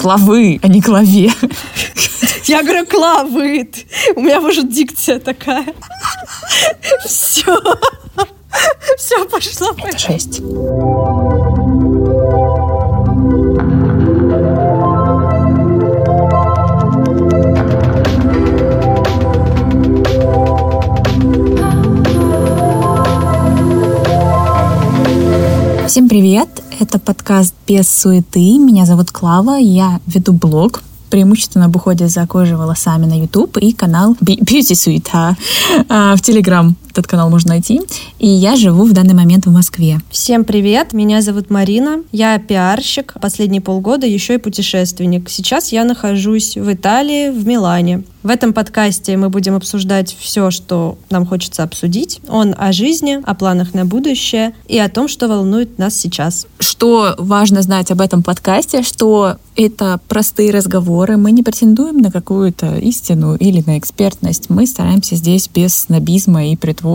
Клавы, а не клаве. Я говорю, клавы. У меня, может, дикция такая. Все. Все, пошло. Это шесть. Всем привет! Это подкаст «Без суеты». Меня зовут Клава, я веду блог преимущественно об уходе за кожей волосами на YouTube и канал Beauty Суета а, в Telegram. Этот канал можно найти. И я живу в данный момент в Москве. Всем привет, меня зовут Марина, я пиарщик, последние полгода еще и путешественник. Сейчас я нахожусь в Италии, в Милане. В этом подкасте мы будем обсуждать все, что нам хочется обсудить. Он о жизни, о планах на будущее и о том, что волнует нас сейчас. Что важно знать об этом подкасте, что это простые разговоры. Мы не претендуем на какую-то истину или на экспертность. Мы стараемся здесь без снобизма и притворства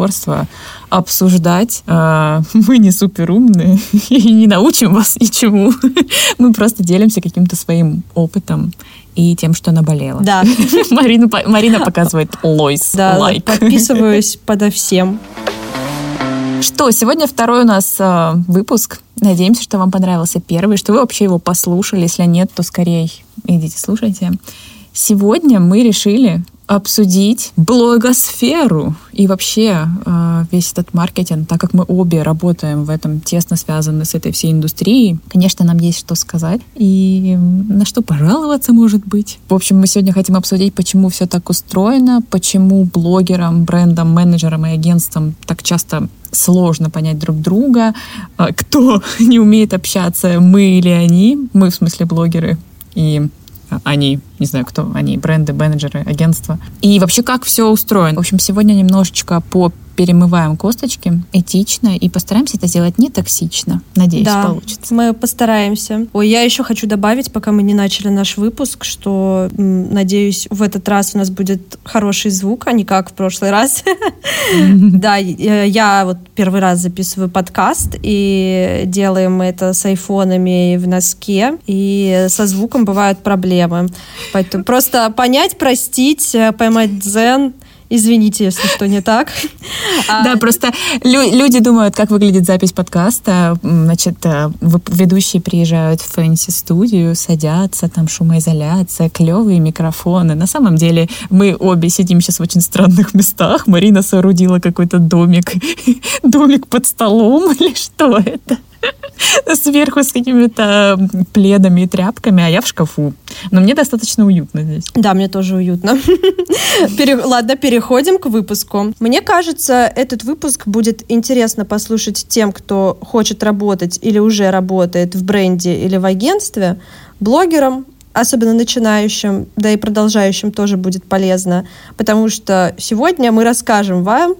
обсуждать. А, мы не супер умные и не научим вас ничему. Мы просто делимся каким-то своим опытом и тем, что наболело. Да. Марина, Марина показывает лойс, Да, лайк. подписываюсь подо всем. Что, сегодня второй у нас э, выпуск. Надеемся, что вам понравился первый, что вы вообще его послушали. Если нет, то скорее идите слушайте. Сегодня мы решили обсудить блогосферу и вообще э, весь этот маркетинг, так как мы обе работаем в этом, тесно связаны с этой всей индустрией. Конечно, нам есть что сказать и на что пожаловаться, может быть. В общем, мы сегодня хотим обсудить, почему все так устроено, почему блогерам, брендам, менеджерам и агентствам так часто сложно понять друг друга, э, кто не умеет общаться, мы или они, мы в смысле блогеры, и они, не знаю кто, они бренды, менеджеры, агентства. И вообще как все устроено. В общем, сегодня немножечко по перемываем косточки этично и постараемся это сделать не токсично. Надеюсь, Да, получится. мы постараемся. Ой, я еще хочу добавить, пока мы не начали наш выпуск, что, надеюсь, в этот раз у нас будет хороший звук, а не как в прошлый раз. Да, я я вот первый раз записываю подкаст, и делаем мы это с айфонами в носке, и со звуком бывают проблемы. Поэтому просто понять, простить, э, поймать дзен, Извините, если что не так. А, Да, просто лю- люди думают, как выглядит запись подкаста. Значит, э, ведущие приезжают в фэнси-студию, садятся, там шумоизоляция, клевые микрофоны. На самом деле мы обе сидим сейчас в очень странных местах. Марина соорудила какой-то домик, домик под столом или что это? Сверху с какими-то пледами и тряпками, а я в шкафу. Но мне достаточно уютно здесь. Да, мне тоже уютно. Пере- Ладно, переходим к выпуску. Мне кажется, этот выпуск будет интересно послушать тем, кто хочет работать или уже работает в бренде или в агентстве, блогерам, особенно начинающим, да и продолжающим тоже будет полезно, потому что сегодня мы расскажем вам,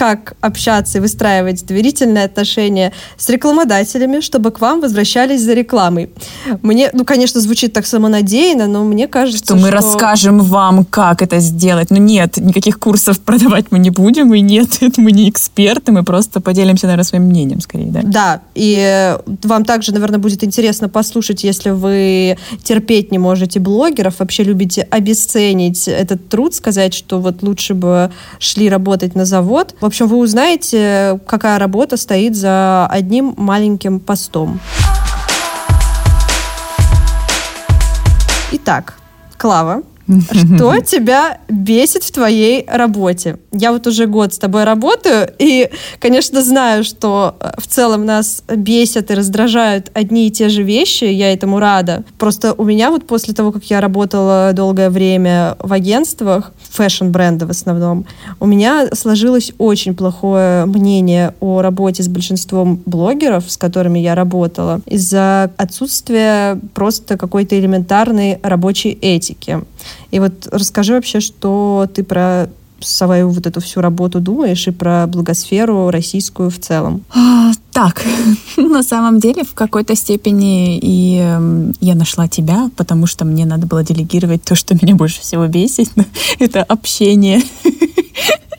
как общаться и выстраивать доверительные отношения с рекламодателями, чтобы к вам возвращались за рекламой. Мне, ну, конечно, звучит так самонадеянно, но мне кажется, что мы расскажем вам, как это сделать. Но нет, никаких курсов продавать мы не будем, и нет, это мы не эксперты, мы просто поделимся, наверное, своим мнением скорее, да? Да, и э, вам также, наверное, будет интересно послушать, если вы терпеть не можете блогеров, вообще любите обесценить этот труд, сказать, что вот лучше бы шли работать на завод. В общем, вы узнаете, какая работа стоит за одним маленьким постом. Итак, Клава, что тебя бесит в твоей работе? Я вот уже год с тобой работаю, и, конечно, знаю, что э, в целом нас бесят и раздражают одни и те же вещи, я этому рада. Просто у меня вот после того, как я работала долгое время в агентствах, фэшн-бренды в основном, у меня сложилось очень плохое мнение о работе с большинством блогеров, с которыми я работала, из-за отсутствия просто какой-то элементарной рабочей этики. И вот расскажи вообще, что ты про свою вот эту всю работу думаешь и про благосферу российскую в целом. А, Так, на самом деле в какой-то степени и эм, я нашла тебя, потому что мне надо было делегировать то, что меня больше всего бесит. Это общение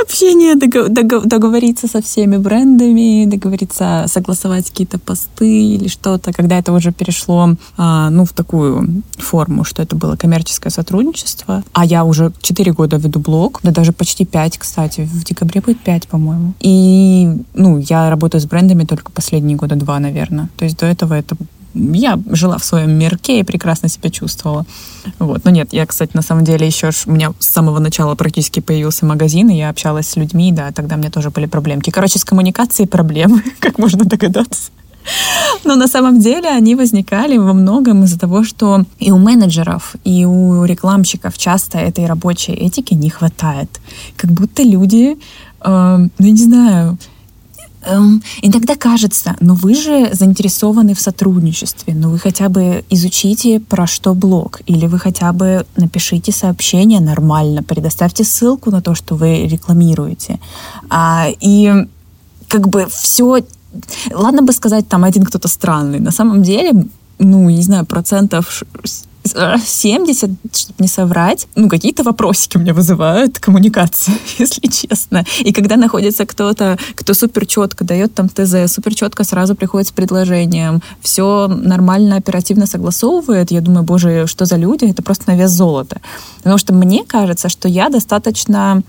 общение, договориться со всеми брендами, договориться, согласовать какие-то посты или что-то, когда это уже перешло, а, ну, в такую форму, что это было коммерческое сотрудничество, а я уже 4 года веду блог, да даже почти 5, кстати, в декабре будет 5, по-моему. И, ну, я работаю с брендами только последние года два, наверное. То есть до этого это я жила в своем мирке и прекрасно себя чувствовала. Вот. Но нет, я, кстати, на самом деле еще у меня с самого начала практически появился магазин, и я общалась с людьми, да, тогда у меня тоже были проблемки. Короче, с коммуникацией проблемы, как можно догадаться. Но на самом деле они возникали во многом из-за того, что и у менеджеров, и у рекламщиков часто этой рабочей этики не хватает. Как будто люди, э, ну, не знаю, Эм, иногда кажется, ну вы же заинтересованы в сотрудничестве, ну вы хотя бы изучите, про что блог, или вы хотя бы напишите сообщение нормально, предоставьте ссылку на то, что вы рекламируете. А, и как бы все... Ладно бы сказать, там один кто-то странный. На самом деле, ну, не знаю, процентов 70, чтобы не соврать, ну, какие-то вопросики меня вызывают коммуникация, если честно. И когда находится кто-то, кто супер четко дает там ТЗ, супер четко сразу приходит с предложением, все нормально, оперативно согласовывает, я думаю, боже, что за люди, это просто на вес золота. Потому что мне кажется, что я достаточно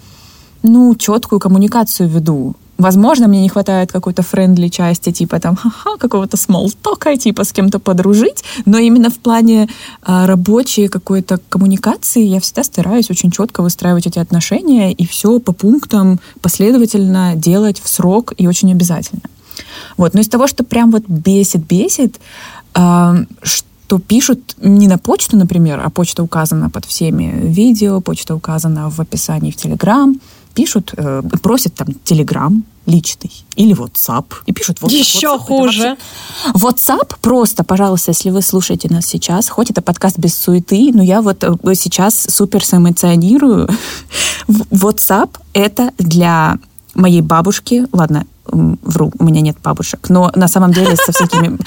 ну, четкую коммуникацию веду. Возможно, мне не хватает какой-то френдли части, типа там, ха-ха, какого-то смолтока, типа с кем-то подружить, но именно в плане а, рабочей какой-то коммуникации я всегда стараюсь очень четко выстраивать эти отношения и все по пунктам последовательно делать в срок и очень обязательно. Вот, но из того, что прям вот бесит-бесит, а, что пишут не на почту, например, а почта указана под всеми видео, почта указана в описании в Телеграм, пишут, э, просят там Телеграм личный или WhatsApp. И пишут WhatsApp. Еще WhatsApp, хуже. WhatsApp просто, пожалуйста, если вы слушаете нас сейчас, хоть это подкаст без суеты, но я вот э, сейчас супер сэмоционирую. WhatsApp — это для моей бабушки, ладно, вру, у меня нет бабушек, но на самом деле со всякими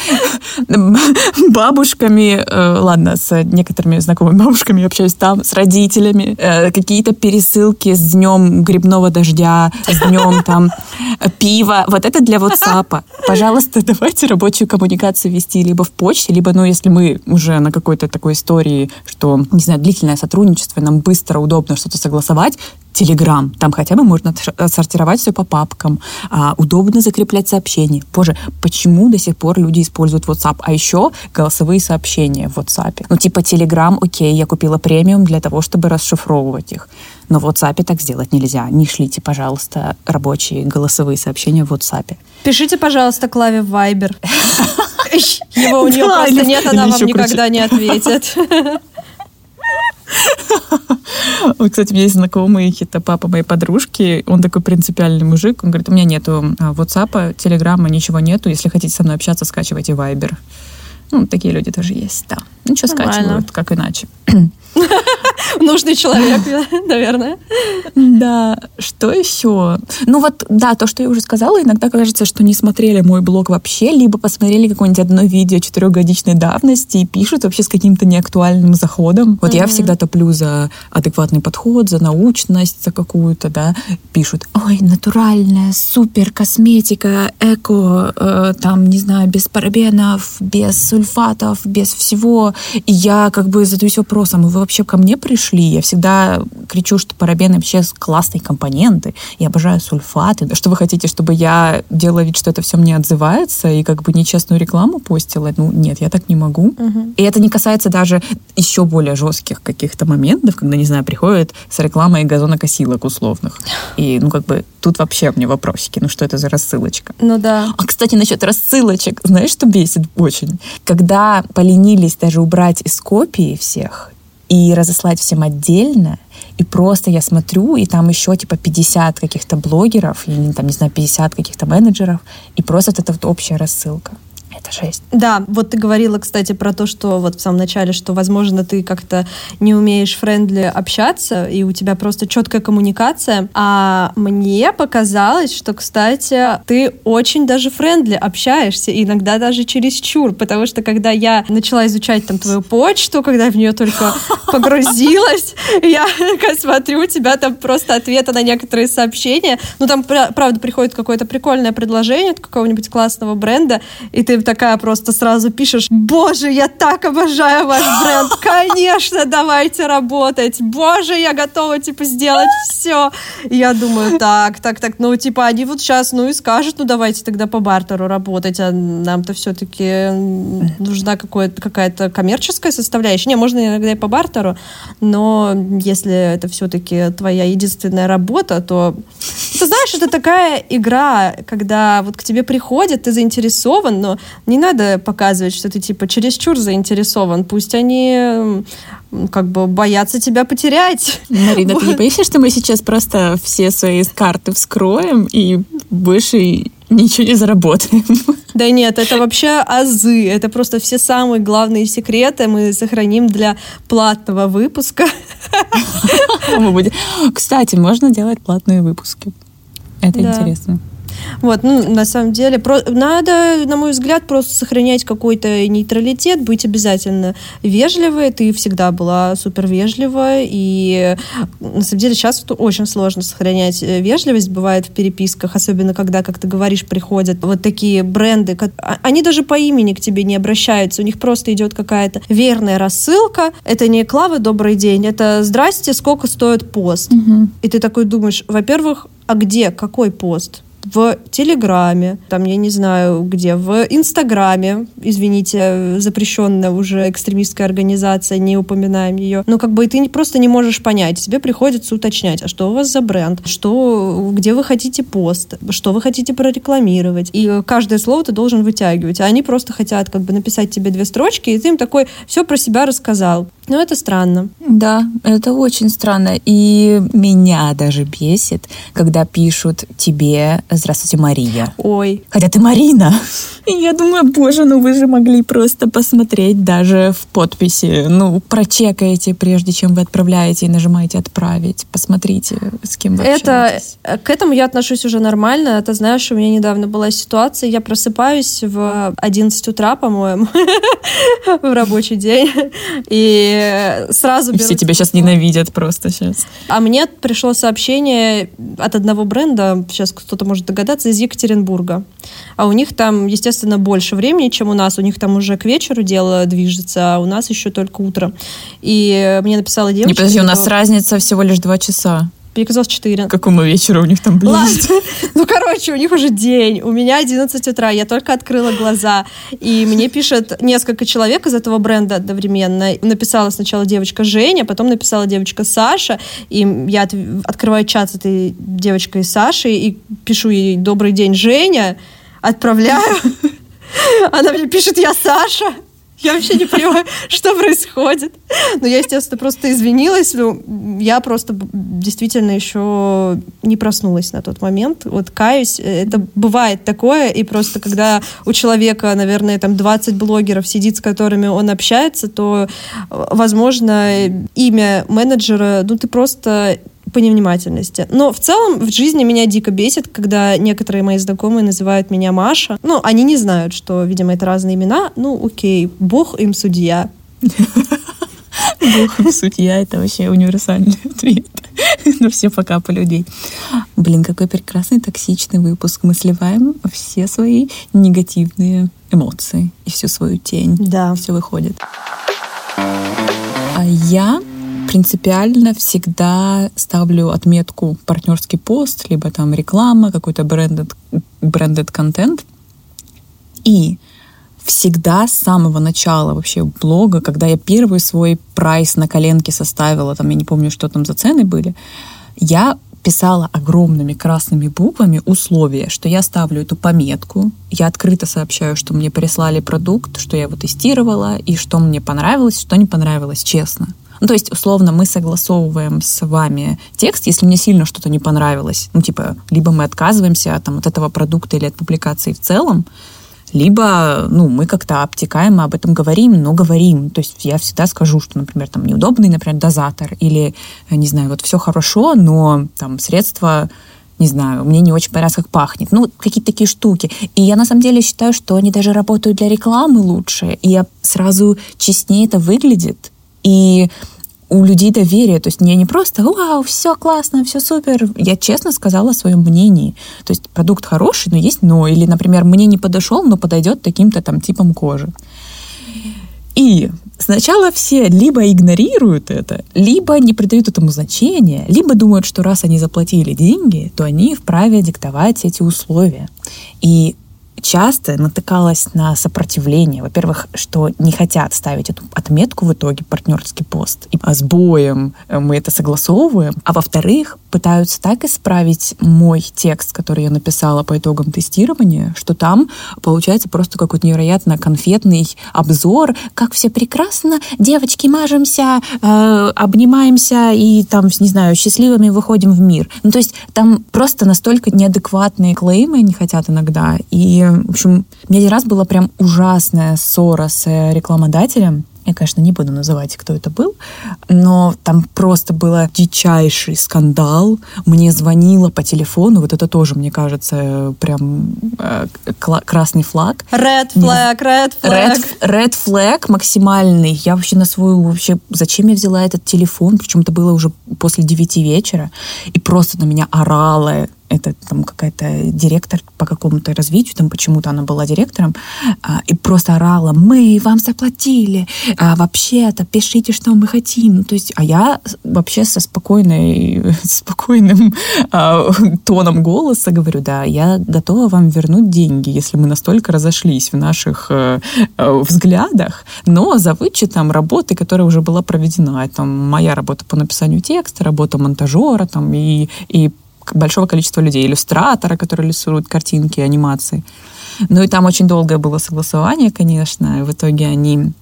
бабушками, э, ладно, с некоторыми знакомыми бабушками общаюсь там, с родителями, э, какие-то пересылки с днем грибного дождя, с днем там пива, вот это для WhatsApp. Пожалуйста, давайте рабочую коммуникацию вести либо в почте, либо, ну, если мы уже на какой-то такой истории, что, не знаю, длительное сотрудничество, нам быстро, удобно что-то согласовать, Телеграм. Там хотя бы можно сортировать все по папкам. А, удобно закреплять сообщения. Боже, почему до сих пор люди используют WhatsApp? А еще голосовые сообщения в WhatsApp. Ну, типа Telegram, окей, я купила премиум для того, чтобы расшифровывать их. Но в WhatsApp так сделать нельзя. Не шлите, пожалуйста, рабочие голосовые сообщения в WhatsApp. Пишите, пожалуйста, Клаве в Viber. Его у нее просто нет, она вам никогда не ответит. Кстати, у меня есть знакомый, это папа моей подружки, он такой принципиальный мужик, он говорит, у меня нету а, WhatsApp, Телеграма, ничего нету, если хотите со мной общаться, скачивайте Viber. Ну, такие люди тоже есть, да. Ну, что скачивают, как иначе. Нужный человек, наверное. Да, что еще? Ну вот, да, то, что я уже сказала, иногда кажется, что не смотрели мой блог вообще, либо посмотрели какое-нибудь одно видео четырехгодичной давности и пишут вообще с каким-то неактуальным заходом. Вот mm-hmm. я всегда топлю за адекватный подход, за научность, за какую-то, да, пишут, ой, натуральная, супер косметика, эко, э, там, не знаю, без парабенов, без сульфатов, без всего. И я как бы задаюсь вопросом, вы вообще ко мне пришли? Я всегда кричу, что парабены вообще классные компоненты. Я обожаю сульфаты. Что вы хотите, чтобы я делала вид, что это все мне отзывается и как бы нечестную рекламу постила? Ну, нет, я так не могу. Угу. И это не касается даже еще более жестких каких-то моментов, когда, не знаю, приходят с рекламой газонокосилок условных. И, ну, как бы тут вообще мне вопросики. Ну, что это за рассылочка? Ну, да. А, кстати, насчет рассылочек. Знаешь, что бесит очень? Когда поленились даже убрать из копии всех и разослать всем отдельно, и просто я смотрю, и там еще типа 50 каких-то блогеров, или там, не знаю, 50 каких-то менеджеров, и просто вот эта вот общая рассылка. Это жесть. Да, вот ты говорила, кстати, про то, что вот в самом начале, что, возможно, ты как-то не умеешь friendly общаться, и у тебя просто четкая коммуникация. А мне показалось, что, кстати, ты очень даже friendly общаешься, иногда даже через чур, потому что когда я начала изучать там твою почту, когда в нее только погрузилась, я смотрю, у тебя там просто ответы на некоторые сообщения. Ну, там, правда, приходит какое-то прикольное предложение от какого-нибудь классного бренда, и ты такая просто сразу пишешь, боже, я так обожаю ваш бренд, конечно, давайте работать, боже, я готова, типа, сделать все. И я думаю, так, так, так, ну, типа, они вот сейчас, ну, и скажут, ну, давайте тогда по бартеру работать, а нам-то все-таки нужна какая-то коммерческая составляющая. Не, можно иногда и по бартеру, но если это все-таки твоя единственная работа, то, ты знаешь, это такая игра, когда вот к тебе приходят, ты заинтересован, но не надо показывать, что ты типа чересчур заинтересован. Пусть они как бы боятся тебя потерять. Марина, вот. ты не боишься, что мы сейчас просто все свои карты вскроем и больше ничего не заработаем? Да нет, это вообще азы. Это просто все самые главные секреты мы сохраним для платного выпуска. Кстати, можно делать платные выпуски. Это интересно. Вот, ну, на самом деле, про... надо, на мой взгляд, просто сохранять какой-то нейтралитет, быть обязательно вежливой. Ты всегда была супер вежлива, и на самом деле сейчас очень сложно сохранять э, вежливость, бывает в переписках, особенно когда, как ты говоришь, приходят вот такие бренды, а, они даже по имени к тебе не обращаются, у них просто идет какая-то верная рассылка. Это не Клава, добрый день, это здрасте, сколько стоит пост. Угу. И ты такой думаешь, во-первых, а где, какой пост? В Телеграме, там, я не знаю где, в Инстаграме, извините, запрещенная уже экстремистская организация, не упоминаем ее. Ну, как бы и ты просто не можешь понять. Тебе приходится уточнять, а что у вас за бренд, что, где вы хотите пост, что вы хотите прорекламировать. И каждое слово ты должен вытягивать. А они просто хотят как бы написать тебе две строчки, и ты им такой все про себя рассказал. Ну, это странно. Да, это очень странно. И меня даже бесит, когда пишут тебе «Здравствуйте, Мария». Ой. Хотя ты Марина. И я думаю, боже, ну вы же могли просто посмотреть даже в подписи. Ну, прочекаете, прежде чем вы отправляете и нажимаете «Отправить». Посмотрите, с кем вы это, общаетесь. К этому я отношусь уже нормально. Ты знаешь, у меня недавно была ситуация, я просыпаюсь в 11 утра, по-моему, в рабочий день, и сразу берут... Все тебя сейчас ненавидят просто сейчас. А мне пришло сообщение от одного бренда, сейчас кто-то может догадаться, из Екатеринбурга. А у них там, естественно, больше времени, чем у нас. У них там уже к вечеру дело движется, а у нас еще только утро. И мне написала девушка... Не, подожди, у нас разница всего лишь два часа. Мне казалось 4. К какому вечеру у них там ближе? Ну, короче, у них уже день. У меня 11 утра. Я только открыла глаза. И мне пишет несколько человек из этого бренда одновременно. Написала сначала девочка Женя, потом написала девочка Саша. И я открываю чат с этой девочкой Сашей и пишу ей «Добрый день, Женя». Отправляю. Она мне пишет «Я Саша». Я вообще не понимаю, что происходит. Но я, естественно, просто извинилась. Ну, я просто действительно еще не проснулась на тот момент. Вот каюсь, это бывает такое, и просто когда у человека, наверное, там 20 блогеров сидит, с которыми он общается, то, возможно, имя менеджера, ну, ты просто по невнимательности. Но в целом в жизни меня дико бесит, когда некоторые мои знакомые называют меня Маша. Ну, они не знают, что, видимо, это разные имена. Ну, окей, бог им судья. Бог им судья, это вообще универсальный ответ на все покапы людей. Блин, какой прекрасный токсичный выпуск. Мы сливаем все свои негативные эмоции и всю свою тень. Да. Все выходит. А я принципиально всегда ставлю отметку партнерский пост, либо там реклама, какой-то брендед, брендед контент. И всегда с самого начала вообще блога, когда я первый свой прайс на коленке составила, там я не помню, что там за цены были, я писала огромными красными буквами условия, что я ставлю эту пометку, я открыто сообщаю, что мне прислали продукт, что я его тестировала, и что мне понравилось, что не понравилось, честно. Ну, то есть, условно, мы согласовываем с вами текст, если мне сильно что-то не понравилось. Ну, типа, либо мы отказываемся от, там, от этого продукта или от публикации в целом, Либо, ну, мы как-то обтекаем, об этом говорим, но говорим. То есть я всегда скажу, что, например, там неудобный, например, дозатор или, не знаю, вот все хорошо, но там средства не знаю, мне не очень понравилось, как пахнет. Ну, какие-то такие штуки. И я на самом деле считаю, что они даже работают для рекламы лучше. И я сразу честнее это выглядит. И у людей доверие. То есть я не просто «Вау, все классно, все супер». Я честно сказала о своем мнении. То есть продукт хороший, но есть «но». Или, например, мне не подошел, но подойдет таким-то там типом кожи. И сначала все либо игнорируют это, либо не придают этому значения, либо думают, что раз они заплатили деньги, то они вправе диктовать эти условия. И часто натыкалась на сопротивление. Во-первых, что не хотят ставить эту отметку в итоге партнерский пост. И с боем мы это согласовываем. А во-вторых, пытаются так исправить мой текст, который я написала по итогам тестирования, что там получается просто какой-то невероятно конфетный обзор, как все прекрасно, девочки мажемся, э, обнимаемся и там, не знаю, счастливыми выходим в мир. Ну, то есть там просто настолько неадекватные клеймы они хотят иногда. И, в общем, у меня один раз была прям ужасная ссора с рекламодателем, я, конечно, не буду называть, кто это был, но там просто был дичайший скандал. Мне звонила по телефону, вот это тоже, мне кажется, прям э, красный флаг. Red flag, red flag. Red, red flag максимальный. Я вообще на свою... Вообще, зачем я взяла этот телефон? Причем это было уже после девяти вечера. И просто на меня орала это там какая-то директор по какому-то развитию, там почему-то она была директором, а, и просто орала, мы вам заплатили, а вообще-то пишите, что мы хотим. Ну, то есть, а я вообще со спокойной, спокойным а, тоном голоса говорю, да, я готова вам вернуть деньги, если мы настолько разошлись в наших а, взглядах, но за вычетом работы, которая уже была проведена. Это моя работа по написанию текста, работа монтажера там, и, и большого количества людей. Иллюстратора, который иллюстрирует картинки, анимации. Ну и там очень долгое было согласование, конечно. В итоге они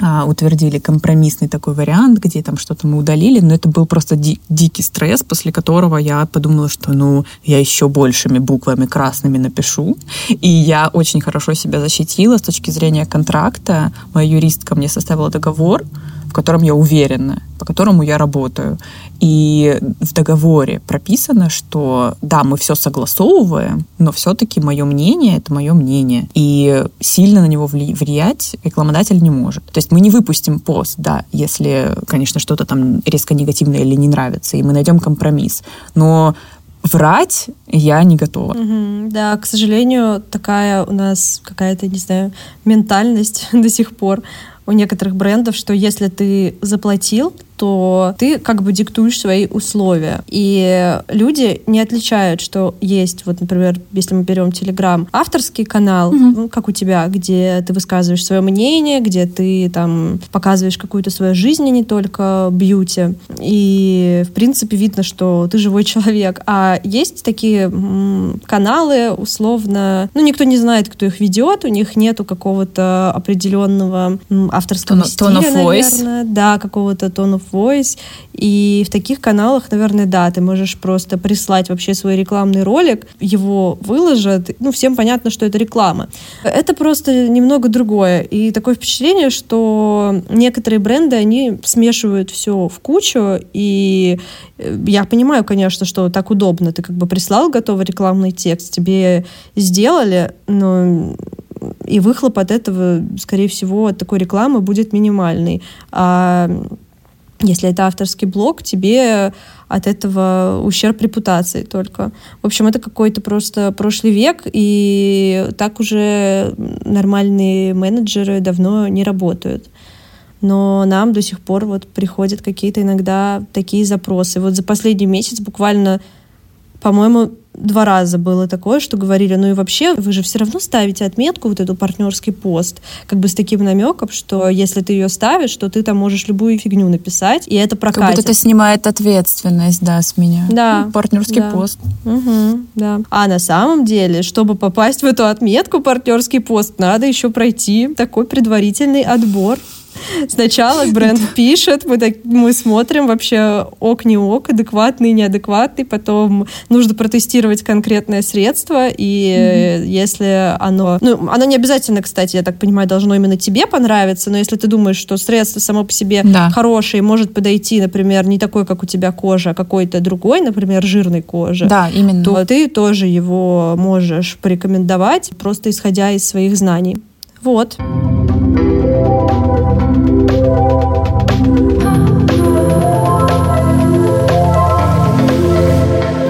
а, утвердили компромиссный такой вариант, где там что-то мы удалили, но это был просто ди- дикий стресс, после которого я подумала, что ну я еще большими буквами красными напишу. И я очень хорошо себя защитила с точки зрения контракта. Моя юристка мне составила договор, в котором я уверена, по которому я работаю. И в договоре прописано, что да, мы все согласовываем, но все-таки мое мнение — это мое мнение. И сильно на него влиять рекламодатель не может. То есть мы не выпустим пост, да, если, конечно, что-то там резко негативное или не нравится, и мы найдем компромисс. Но врать я не готова. Угу, да, к сожалению, такая у нас какая-то, не знаю, ментальность до сих пор у некоторых брендов, что если ты заплатил, что ты как бы диктуешь свои условия. И люди не отличают, что есть, вот, например, если мы берем Телеграм, авторский канал, угу. ну, как у тебя, где ты высказываешь свое мнение, где ты там показываешь какую-то свою жизнь, а не только бьюти. И, в принципе, видно, что ты живой человек. А есть такие м, каналы, условно, ну, никто не знает, кто их ведет, у них нету какого-то определенного м, авторского tone, стиля, tone of наверное. Voice. Да, какого-то tone of Voice. И в таких каналах, наверное, да, ты можешь просто прислать вообще свой рекламный ролик, его выложат, ну, всем понятно, что это реклама. Это просто немного другое. И такое впечатление, что некоторые бренды, они смешивают все в кучу, и э, я понимаю, конечно, что так удобно. Ты как бы прислал готовый рекламный текст, тебе сделали, но и выхлоп от этого, скорее всего, от такой рекламы будет минимальный. А если это авторский блог, тебе от этого ущерб репутации только. В общем, это какой-то просто прошлый век, и так уже нормальные менеджеры давно не работают. Но нам до сих пор вот приходят какие-то иногда такие запросы. Вот за последний месяц буквально, по-моему, два раза было такое, что говорили, ну и вообще, вы же все равно ставите отметку, вот эту партнерский пост, как бы с таким намеком, что если ты ее ставишь, то ты там можешь любую фигню написать, и это прокатит. Как будто это снимает ответственность, да, с меня. Да. Ну, партнерский да. пост. Угу, да. А на самом деле, чтобы попасть в эту отметку партнерский пост, надо еще пройти такой предварительный отбор Сначала бренд пишет, мы, так, мы смотрим вообще ок, не ок, адекватный, неадекватный, потом нужно протестировать конкретное средство, и mm-hmm. если оно... Ну, оно не обязательно, кстати, я так понимаю, должно именно тебе понравиться, но если ты думаешь, что средство само по себе да. хорошее, может подойти, например, не такой, как у тебя кожа, а какой-то другой, например, жирной кожи, да, именно. то ты тоже его можешь порекомендовать, просто исходя из своих знаний. Вот.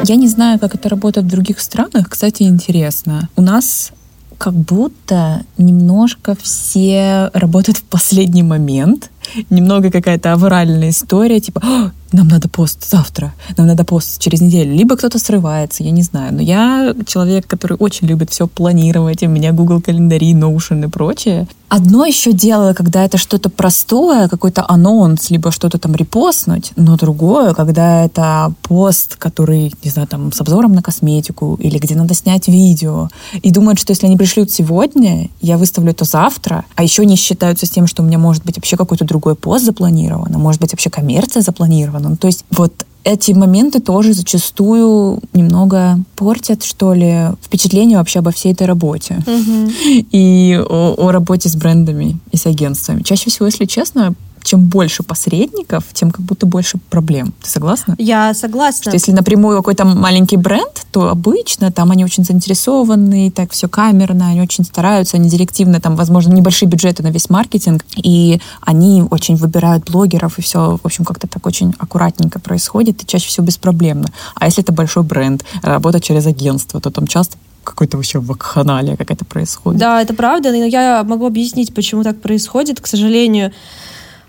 Я не знаю, как это работает в других странах. Кстати, интересно. У нас как будто немножко все работают в последний момент. Немного какая-то авральная история, типа, нам надо пост завтра, нам надо пост через неделю. Либо кто-то срывается, я не знаю. Но я человек, который очень любит все планировать. У меня Google календари, Notion и прочее. Одно еще дело, когда это что-то простое, какой-то анонс, либо что-то там репостнуть, но другое, когда это пост, который, не знаю, там с обзором на косметику, или где надо снять видео, и думают, что если они пришлют сегодня, я выставлю это завтра, а еще не считаются с тем, что у меня может быть вообще какой-то другой пост запланирован, а может быть вообще коммерция запланирована, сторону. То есть вот эти моменты тоже зачастую немного портят, что ли, впечатление вообще обо всей этой работе. Угу. И о, о работе с брендами и с агентствами. Чаще всего, если честно, чем больше посредников, тем как будто больше проблем. Ты согласна? Я согласна. Что если напрямую какой-то маленький бренд, то обычно там они очень заинтересованы, так все камерно, они очень стараются, они директивно, там, возможно, небольшие бюджеты на весь маркетинг, и они очень выбирают блогеров, и все, в общем, как-то так очень аккуратненько происходит, и чаще всего беспроблемно. А если это большой бренд, работа через агентство, то там часто какой-то вообще вакханалия какая-то происходит. Да, это правда, но я могу объяснить, почему так происходит. К сожалению,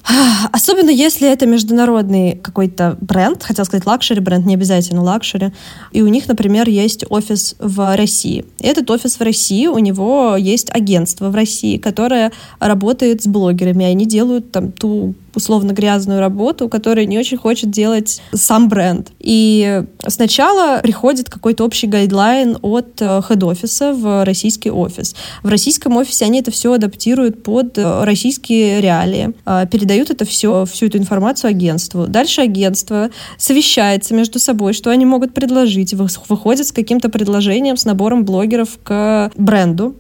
Особенно если это международный какой-то бренд, хотел сказать luxury бренд, не обязательно luxury, и у них, например, есть офис в России. И этот офис в России, у него есть агентство в России, которое работает с блогерами, они делают там ту условно грязную работу, которую не очень хочет делать сам бренд. И сначала приходит какой-то общий guideline от э, head -офиса в российский офис. В российском офисе они это все адаптируют под э, российские реалии, э, передают это все, всю эту информацию агентству. Дальше агентство совещается между собой, что они могут предложить, выходят с каким-то предложением, с набором блогеров к бренду,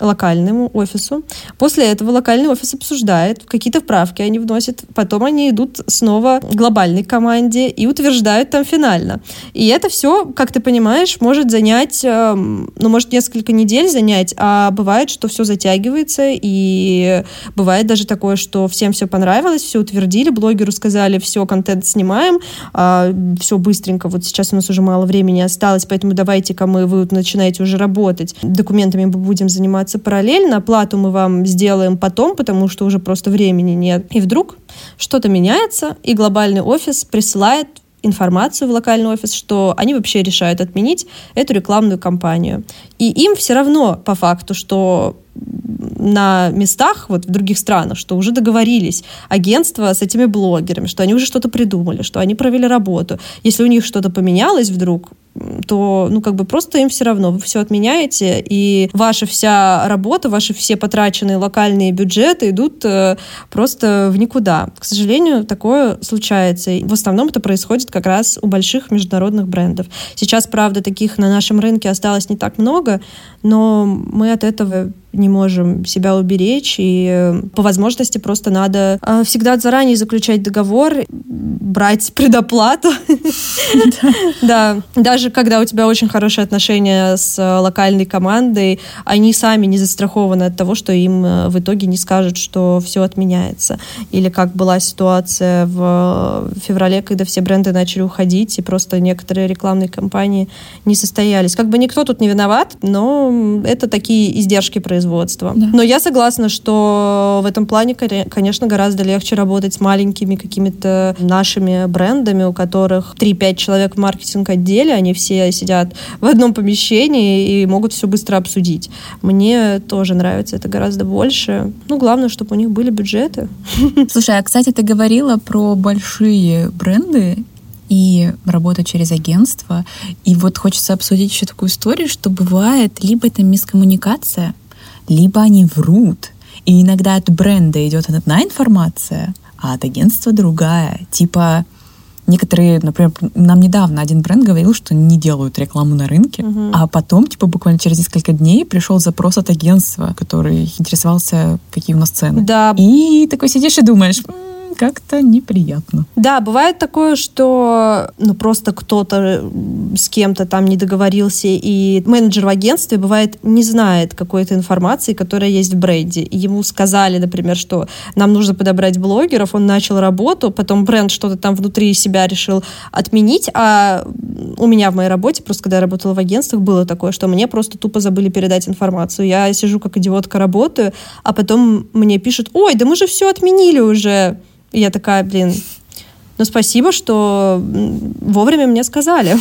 локальному офису. После этого локальный офис обсуждает, какие-то вправки они вносят, потом они идут снова к глобальной команде и утверждают там финально. И это все, как ты понимаешь, может занять, эм, ну, может несколько недель занять, а бывает, что все затягивается, и бывает даже такое, что всем все понравилось, все утвердили, блогеру сказали, все, контент снимаем, а, все быстренько, вот сейчас у нас уже мало времени осталось, поэтому давайте-ка мы, вы начинаете уже работать, документами мы будем заниматься заниматься параллельно, оплату мы вам сделаем потом, потому что уже просто времени нет. И вдруг что-то меняется, и глобальный офис присылает информацию в локальный офис, что они вообще решают отменить эту рекламную кампанию. И им все равно по факту, что на местах, вот в других странах, что уже договорились агентства с этими блогерами, что они уже что-то придумали, что они провели работу. Если у них что-то поменялось вдруг, то, ну, как бы просто им все равно, вы все отменяете, и ваша вся работа, ваши все потраченные локальные бюджеты идут э, просто в никуда. К сожалению, такое случается. И в основном это происходит как раз у больших международных брендов. Сейчас, правда, таких на нашем рынке осталось не так много, но мы от этого не можем себя уберечь, и э, по возможности просто надо э, всегда заранее заключать договор, брать предоплату. Да, даже когда у тебя очень хорошие отношения с э, локальной командой, они сами не застрахованы от того, что им в итоге не скажут, что все отменяется. Или как была ситуация в феврале, когда все бренды начали уходить, и просто некоторые рекламные кампании не состоялись. Как бы никто тут не виноват, но это такие издержки производства производства. Да. Но я согласна, что в этом плане, конечно, гораздо легче работать с маленькими какими-то нашими брендами, у которых 3-5 человек в маркетинг-отделе, они все сидят в одном помещении и могут все быстро обсудить. Мне тоже нравится это гораздо больше. Ну, главное, чтобы у них были бюджеты. Слушай, а, кстати, ты говорила про большие бренды, и работа через агентство. И вот хочется обсудить еще такую историю, что бывает либо это мискоммуникация, либо они врут, И иногда от бренда идет одна информация, а от агентства другая. Типа, некоторые, например, нам недавно один бренд говорил, что не делают рекламу на рынке, угу. а потом, типа, буквально через несколько дней пришел запрос от агентства, который интересовался, какие у нас цены. Да. И такой сидишь и думаешь, как-то неприятно. Да, бывает такое, что ну, просто кто-то с кем-то там не договорился, и менеджер в агентстве, бывает, не знает какой-то информации, которая есть в бренде. ему сказали, например, что нам нужно подобрать блогеров, он начал работу, потом бренд что-то там внутри себя решил отменить, а у меня в моей работе, просто когда я работала в агентствах, было такое, что мне просто тупо забыли передать информацию. Я сижу как идиотка работаю, а потом мне пишут, ой, да мы же все отменили уже. И я такая, блин, ну, спасибо, что вовремя мне сказали.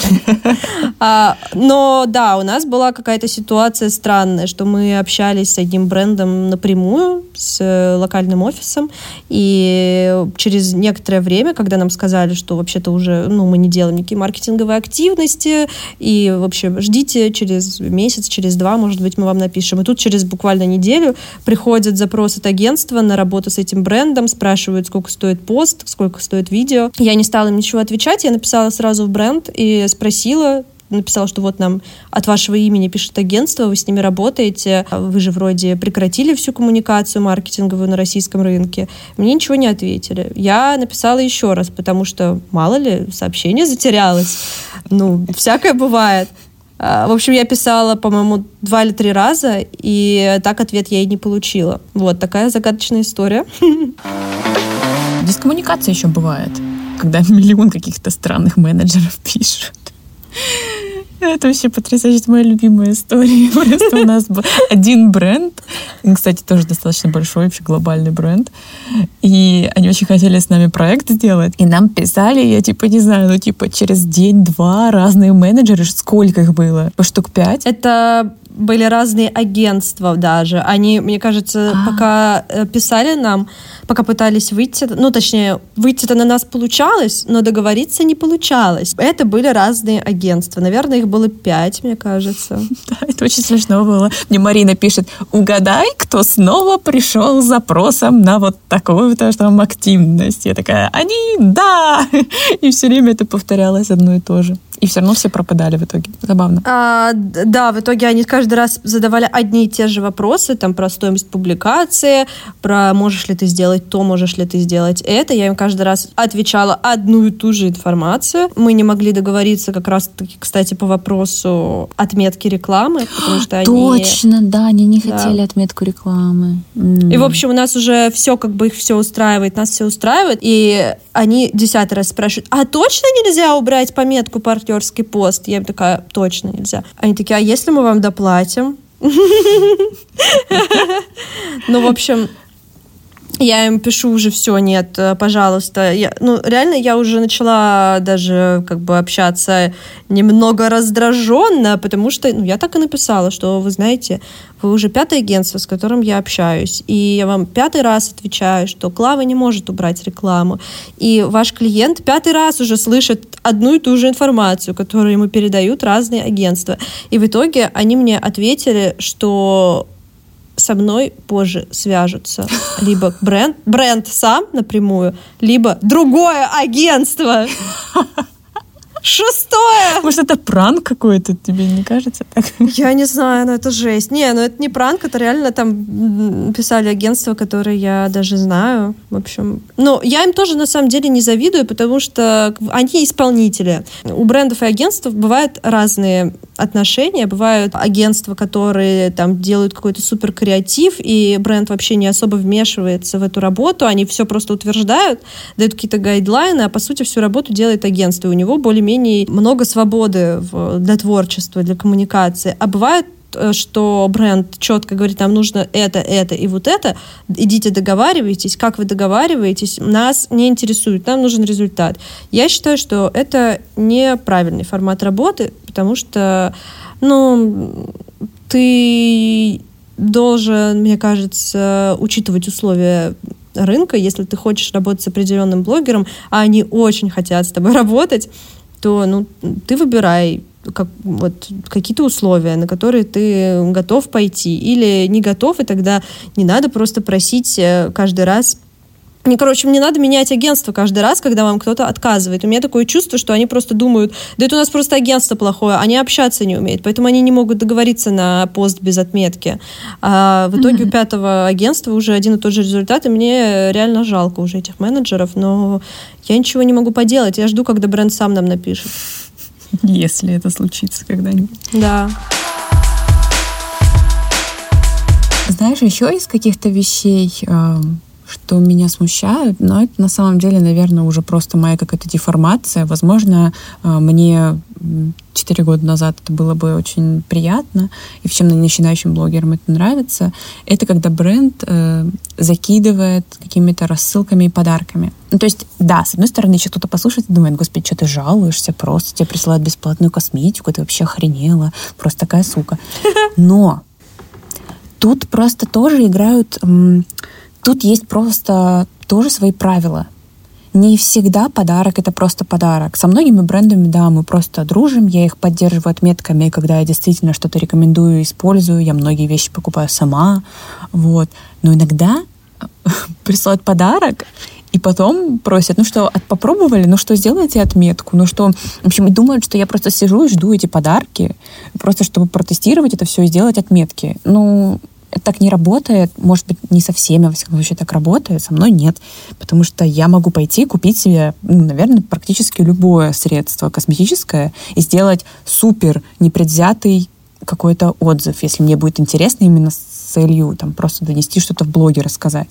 а, но да, у нас была какая-то ситуация странная, что мы общались с одним брендом напрямую, с э, локальным офисом, и через некоторое время, когда нам сказали, что вообще-то уже, ну, мы не делаем никакие маркетинговые активности, и, в общем, ждите через месяц, через два, может быть, мы вам напишем. И тут через буквально неделю приходит запрос от агентства на работу с этим брендом, спрашивают, сколько стоит пост, сколько стоит видео, я не стала им ничего отвечать, я написала сразу в бренд и спросила, написала, что вот нам от вашего имени пишет агентство, вы с ними работаете, вы же вроде прекратили всю коммуникацию маркетинговую на российском рынке. Мне ничего не ответили. Я написала еще раз, потому что, мало ли, сообщение затерялось. Ну, всякое бывает. А, в общем, я писала, по-моему, два или три раза, и так ответ я и не получила. Вот такая загадочная история. Дискоммуникация еще бывает когда миллион каких-то странных менеджеров пишут. Это вообще потрясающе. Это моя любимая история. Просто у нас был один бренд, кстати, тоже достаточно большой, вообще глобальный бренд. И они очень хотели с нами проект сделать. И нам писали, я типа не знаю, ну типа через день-два разные менеджеры, сколько их было? По штук пять? Это были разные агентства даже. Они, мне кажется, А-а-а. пока э, писали нам, пока пытались выйти, ну, точнее, выйти-то на нас получалось, но договориться не получалось. Это были разные агентства. Наверное, их было пять, мне кажется. Да, это очень смешно было. Мне Марина пишет, угадай, кто снова пришел с запросом на вот такую-то там активность. Я такая, они, да! И все время это повторялось одно и то же. И все равно все пропадали в итоге. Забавно. А, да, в итоге они каждый раз задавали одни и те же вопросы, там, про стоимость публикации, про можешь ли ты сделать то, можешь ли ты сделать это. Я им каждый раз отвечала одну и ту же информацию. Мы не могли договориться как раз-таки, кстати, по вопросу отметки рекламы, потому что они... Точно, да, они не да. хотели отметку рекламы. И, в общем, у нас уже все, как бы их все устраивает, нас все устраивает, и они десятый раз спрашивают, а точно нельзя убрать пометку партнер актерский пост. Я им такая, точно нельзя. Они такие, а если мы вам доплатим? Ну, в общем, я им пишу уже все, нет, э, пожалуйста. Я, ну, реально, я уже начала даже как бы общаться немного раздраженно, потому что ну, я так и написала, что, вы знаете, вы уже пятое агентство, с которым я общаюсь, и я вам пятый раз отвечаю, что Клава не может убрать рекламу. И ваш клиент пятый раз уже слышит одну и ту же информацию, которую ему передают разные агентства. И в итоге они мне ответили, что со мной позже свяжутся либо бренд, бренд сам напрямую, либо другое агентство. Шестое! Может, это пранк какой-то, тебе не кажется так? Я не знаю, но это жесть. Не, ну это не пранк, это реально там писали агентства, которые я даже знаю. В общем, но я им тоже на самом деле не завидую, потому что они исполнители. У брендов и агентств бывают разные отношения. Бывают агентства, которые там делают какой-то супер креатив, и бренд вообще не особо вмешивается в эту работу, они все просто утверждают, дают какие-то гайдлайны, а по сути всю работу делает агентство. И у него более-менее много свободы для творчества, для коммуникации. А бывает э, что бренд четко говорит, нам нужно это, это и вот это, идите договаривайтесь, как вы договариваетесь, нас не интересует, нам нужен результат. Я считаю, что это неправильный формат работы, потому что, ну, ты должен, мне кажется, учитывать условия рынка, если ты хочешь работать с определенным блогером, а они очень хотят с тобой работать, то ну, ты выбирай, как, вот, какие-то условия, на которые ты готов пойти или не готов, и тогда не надо просто просить э, каждый раз не, короче, мне надо менять агентство каждый раз, когда вам кто-то отказывает. У меня такое чувство, что они просто думают, да это у нас просто агентство плохое, они общаться не умеют, поэтому они не могут договориться на пост без отметки. А в итоге mm-hmm. у пятого агентства уже один и тот же результат, и мне реально жалко уже этих менеджеров, но я ничего не могу поделать. Я жду, когда бренд сам нам напишет. Если это случится когда-нибудь. Да. Знаешь, еще из каких-то вещей эм, что меня смущают, но это на самом деле, наверное, уже просто моя какая-то деформация. Возможно, э, мне 4 года назад это было бы очень приятно, и всем начинающим блогерам это нравится, это когда бренд э, закидывает какими-то рассылками и подарками. Ну, то есть, да, с одной стороны, еще кто-то послушает и думает, господи, что ты жалуешься, просто тебе присылают бесплатную косметику, ты вообще охренела, просто такая сука. Но тут просто тоже играют Тут есть просто тоже свои правила. Не всегда подарок это просто подарок. Со многими брендами, да, мы просто дружим, я их поддерживаю отметками, когда я действительно что-то рекомендую, использую, я многие вещи покупаю сама, вот. Но иногда присылают подарок, и потом просят, ну что, попробовали, ну что, сделайте отметку, ну что, в общем, и думают, что я просто сижу и жду эти подарки, просто чтобы протестировать это все и сделать отметки. Ну, так не работает. Может быть, не со всеми, во всяком случае, так работает. Со мной нет. Потому что я могу пойти купить себе, ну, наверное, практически любое средство косметическое и сделать супер непредвзятый какой-то отзыв, если мне будет интересно именно с целью там просто донести что-то в блоге, рассказать.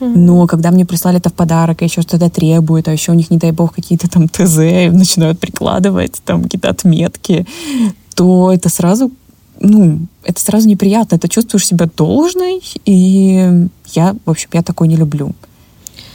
Но когда мне прислали это в подарок, а еще что-то требуют, а еще у них, не дай бог, какие-то там ТЗ начинают прикладывать, там какие-то отметки, то это сразу ну, это сразу неприятно. Ты чувствуешь себя должной, и я, в общем, я такой не люблю.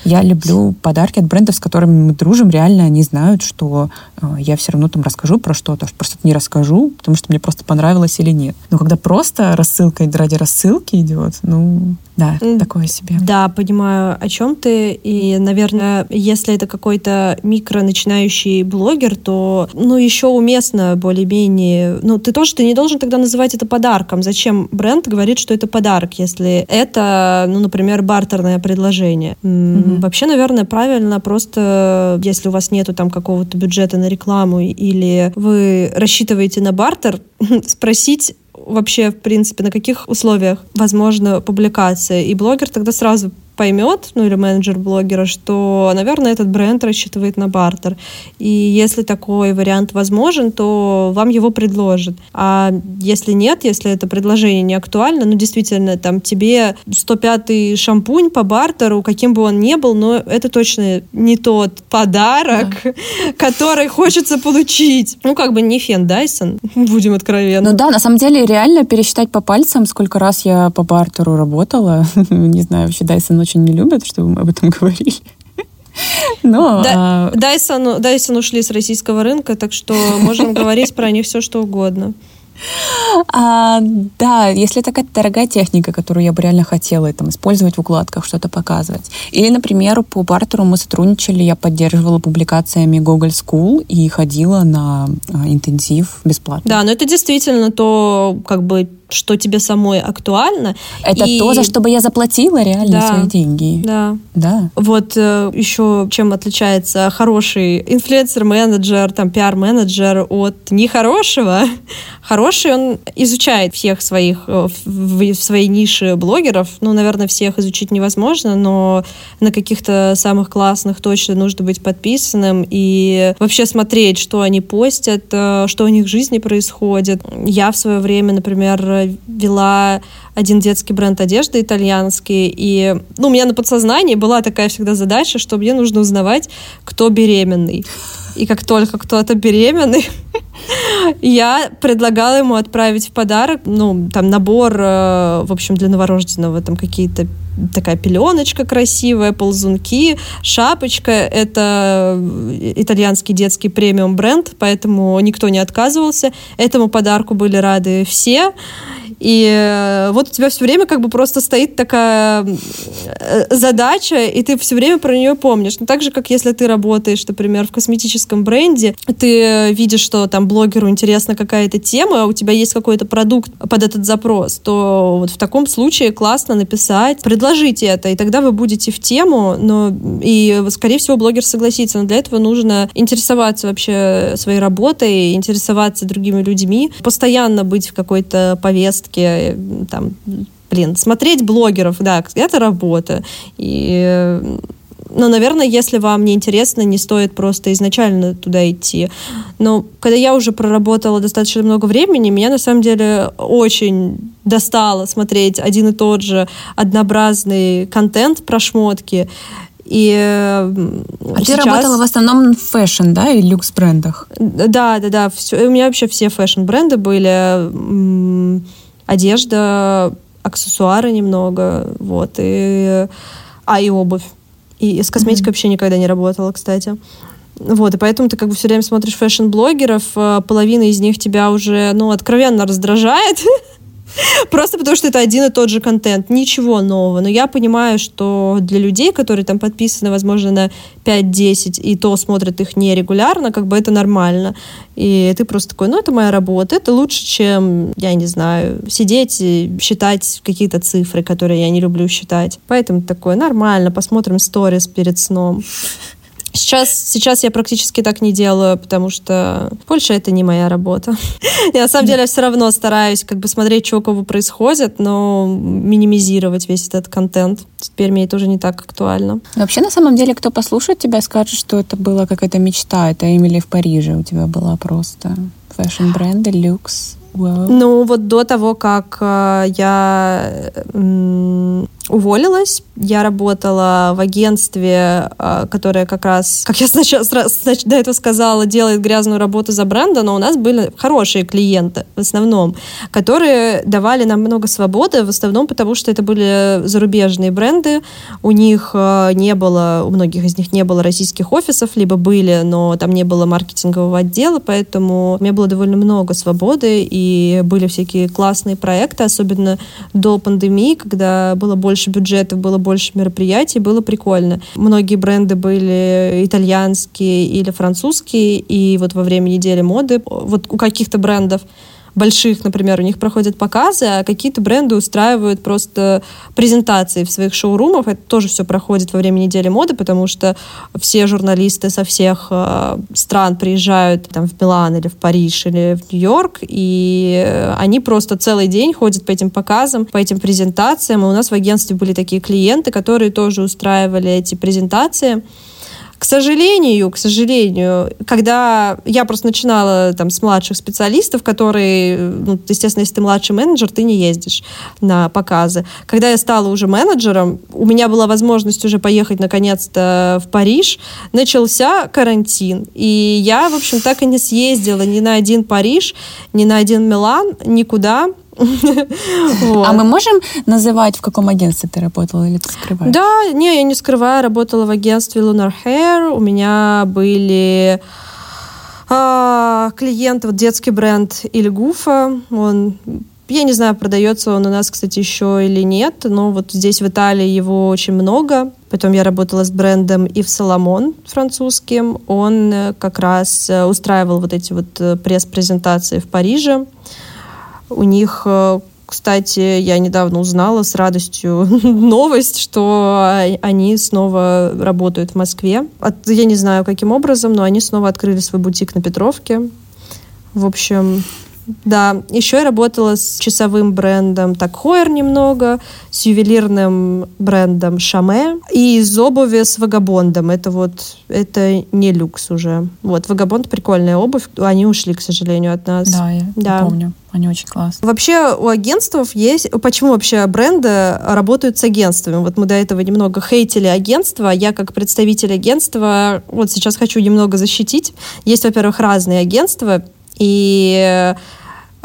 Я люблю подарки от брендов, с которыми мы дружим. Реально они знают, что э, я все равно там расскажу про что-то, просто не расскажу, потому что мне просто понравилось или нет. Но когда просто рассылка ради рассылки идет, ну, да, такое себе. Да, понимаю, о чем ты. И, наверное, если это какой-то микро начинающий блогер, то, ну, еще уместно более-менее. Ну, ты тоже ты не должен тогда называть это подарком. Зачем бренд говорит, что это подарок, если это, ну, например, бартерное предложение? Mm-hmm. Вообще, наверное, правильно просто, если у вас нету там какого-то бюджета на рекламу или вы рассчитываете на бартер, спросить вообще, в принципе, на каких условиях возможна публикация. И блогер тогда сразу поймет, ну или менеджер блогера, что, наверное, этот бренд рассчитывает на бартер. И если такой вариант возможен, то вам его предложат. А если нет, если это предложение не актуально, ну действительно, там тебе 105-й шампунь по бартеру, каким бы он ни был, но это точно не тот подарок, да. который хочется получить. Ну как бы не Фен Дайсон, будем откровенны. Ну да, на самом деле реально пересчитать по пальцам, сколько раз я по бартеру работала. не знаю, вообще Дайсон очень не любят, чтобы мы об этом говорили. Но да, а... Dyson, Dyson ушли с российского рынка, так что можем говорить про них все, что угодно. А, да, если это какая-то дорогая техника, которую я бы реально хотела там, использовать в укладках, что-то показывать. Или, например, по бартеру мы сотрудничали, я поддерживала публикациями Google School и ходила на а, интенсив бесплатно. Да, но это действительно то, как бы что тебе самой актуально. Это и... то, за что бы я заплатила реально да, свои деньги. Да. Да. Вот э, еще чем отличается хороший инфлюенсер-менеджер, там, пиар-менеджер от нехорошего. Хороший, он изучает всех своих, э, в, в своей нише блогеров. Ну, наверное, всех изучить невозможно, но на каких-то самых классных точно нужно быть подписанным и вообще смотреть, что они постят, э, что у них в жизни происходит. Я в свое время, например, вела один детский бренд одежды итальянский, и ну, у меня на подсознании была такая всегда задача, что мне нужно узнавать, кто беременный. И как только кто-то беременный, я предлагала ему отправить в подарок, ну, там набор, э, в общем, для новорожденного, там какие-то такая пеленочка красивая, ползунки, шапочка. Это итальянский детский премиум бренд, поэтому никто не отказывался. Этому подарку были рады все. И э, вот у тебя все время как бы просто стоит такая э, задача, и ты все время про нее помнишь. Но так же, как если ты работаешь, например, в косметическом бренде, ты видишь, что там блогеру интересна какая-то тема, а у тебя есть какой-то продукт под этот запрос, то вот в таком случае классно написать, предложить это, и тогда вы будете в тему, но и, скорее всего, блогер согласится. Но для этого нужно интересоваться вообще своей работой, интересоваться другими людьми, постоянно быть в какой-то повестке, там, блин, смотреть блогеров, да, это работа. И но, наверное, если вам не интересно, не стоит просто изначально туда идти. Но когда я уже проработала достаточно много времени, меня на самом деле очень достало смотреть один и тот же однообразный контент про шмотки. И а сейчас... ты работала в основном в fashion, да, и люкс брендах? Да, да, да. Все, у меня вообще все fashion бренды были. Одежда, аксессуары немного, вот, и, а, и обувь. И с косметикой mm-hmm. вообще никогда не работала, кстати. Вот, и поэтому ты как бы все время смотришь fashion -блогеров, а половина из них тебя уже, ну, откровенно раздражает. Просто потому, что это один и тот же контент, ничего нового. Но я понимаю, что для людей, которые там подписаны, возможно, на 5-10, и то смотрят их нерегулярно, как бы это нормально. И ты просто такой, ну, это моя работа, это лучше, чем, я не знаю, сидеть и считать какие-то цифры, которые я не люблю считать. Поэтому такое, нормально, посмотрим сторис перед сном. Сейчас, сейчас я практически так не делаю, потому что больше это не моя работа. Я на самом деле все равно стараюсь как бы смотреть, что у кого происходит, но минимизировать весь этот контент. Теперь мне это уже не так актуально. Вообще, на самом деле, кто послушает тебя, скажет, что это была какая-то мечта. Это Эмили в Париже у тебя была просто. Фэшн-бренды, люкс. Wow. Ну, вот до того, как э, я э, уволилась, я работала в агентстве, э, которое как раз, как я сначала, снач, до этого сказала, делает грязную работу за бренда, но у нас были хорошие клиенты в основном, которые давали нам много свободы, в основном потому, что это были зарубежные бренды, у них э, не было, у многих из них не было российских офисов, либо были, но там не было маркетингового отдела, поэтому у меня было довольно много свободы, и были всякие классные проекты, особенно до пандемии, когда было больше бюджетов, было больше мероприятий, было прикольно. Многие бренды были итальянские или французские, и вот во время недели моды, вот у каких-то брендов больших, например, у них проходят показы, а какие-то бренды устраивают просто презентации в своих шоурумах. Это тоже все проходит во время недели моды, потому что все журналисты со всех э, стран приезжают там, в Милан или в Париж или в Нью-Йорк, и они просто целый день ходят по этим показам, по этим презентациям. И у нас в агентстве были такие клиенты, которые тоже устраивали эти презентации. К сожалению, к сожалению, когда я просто начинала там с младших специалистов, которые, ну, естественно, если ты младший менеджер, ты не ездишь на показы. Когда я стала уже менеджером, у меня была возможность уже поехать наконец-то в Париж, начался карантин. И я, в общем, так и не съездила ни на один Париж, ни на один Милан, никуда. А мы можем называть, в каком агентстве ты работала, или ты скрываешь? Да, не, я не скрываю. Работала в агентстве Lunar Hair. У меня были а, клиенты, вот детский бренд Ильгуфа. Он я не знаю, продается он у нас, кстати, еще или нет, но вот здесь в Италии его очень много. Потом я работала с брендом Ив Соломон французским. Он э, как раз э, устраивал вот эти вот э, пресс-презентации в Париже. У них э, кстати, я недавно узнала с радостью новость, что они снова работают в Москве. От, я не знаю, каким образом, но они снова открыли свой бутик на Петровке. В общем, да, еще я работала с часовым брендом Такхойер немного, с ювелирным брендом Шаме и из обуви с Вагабондом. Это вот, это не люкс уже. Вот, Вагабонд прикольная обувь, они ушли, к сожалению, от нас. Да, я да. помню. Они очень классные. Вообще у агентств есть... Почему вообще бренды работают с агентствами? Вот мы до этого немного хейтили агентства. Я как представитель агентства вот сейчас хочу немного защитить. Есть, во-первых, разные агентства. И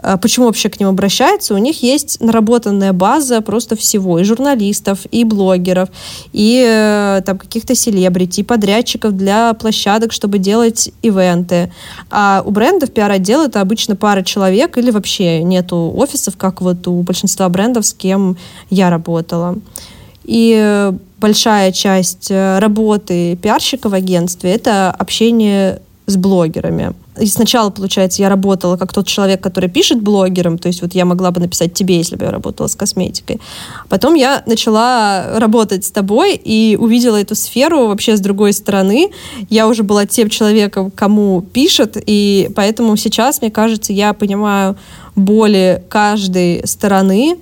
а, почему вообще к ним обращаются? У них есть наработанная база просто всего, и журналистов, и блогеров, и э, там каких-то селебрити, подрядчиков для площадок, чтобы делать ивенты. А у брендов пиар-отдел это обычно пара человек или вообще нету офисов, как вот у большинства брендов, с кем я работала. И большая часть э, работы пиарщика в агентстве — это общение с блогерами. И сначала, получается, я работала как тот человек, который пишет блогерам, то есть вот я могла бы написать тебе, если бы я работала с косметикой. Потом я начала работать с тобой и увидела эту сферу вообще с другой стороны. Я уже была тем человеком, кому пишет, и поэтому сейчас, мне кажется, я понимаю боли каждой стороны,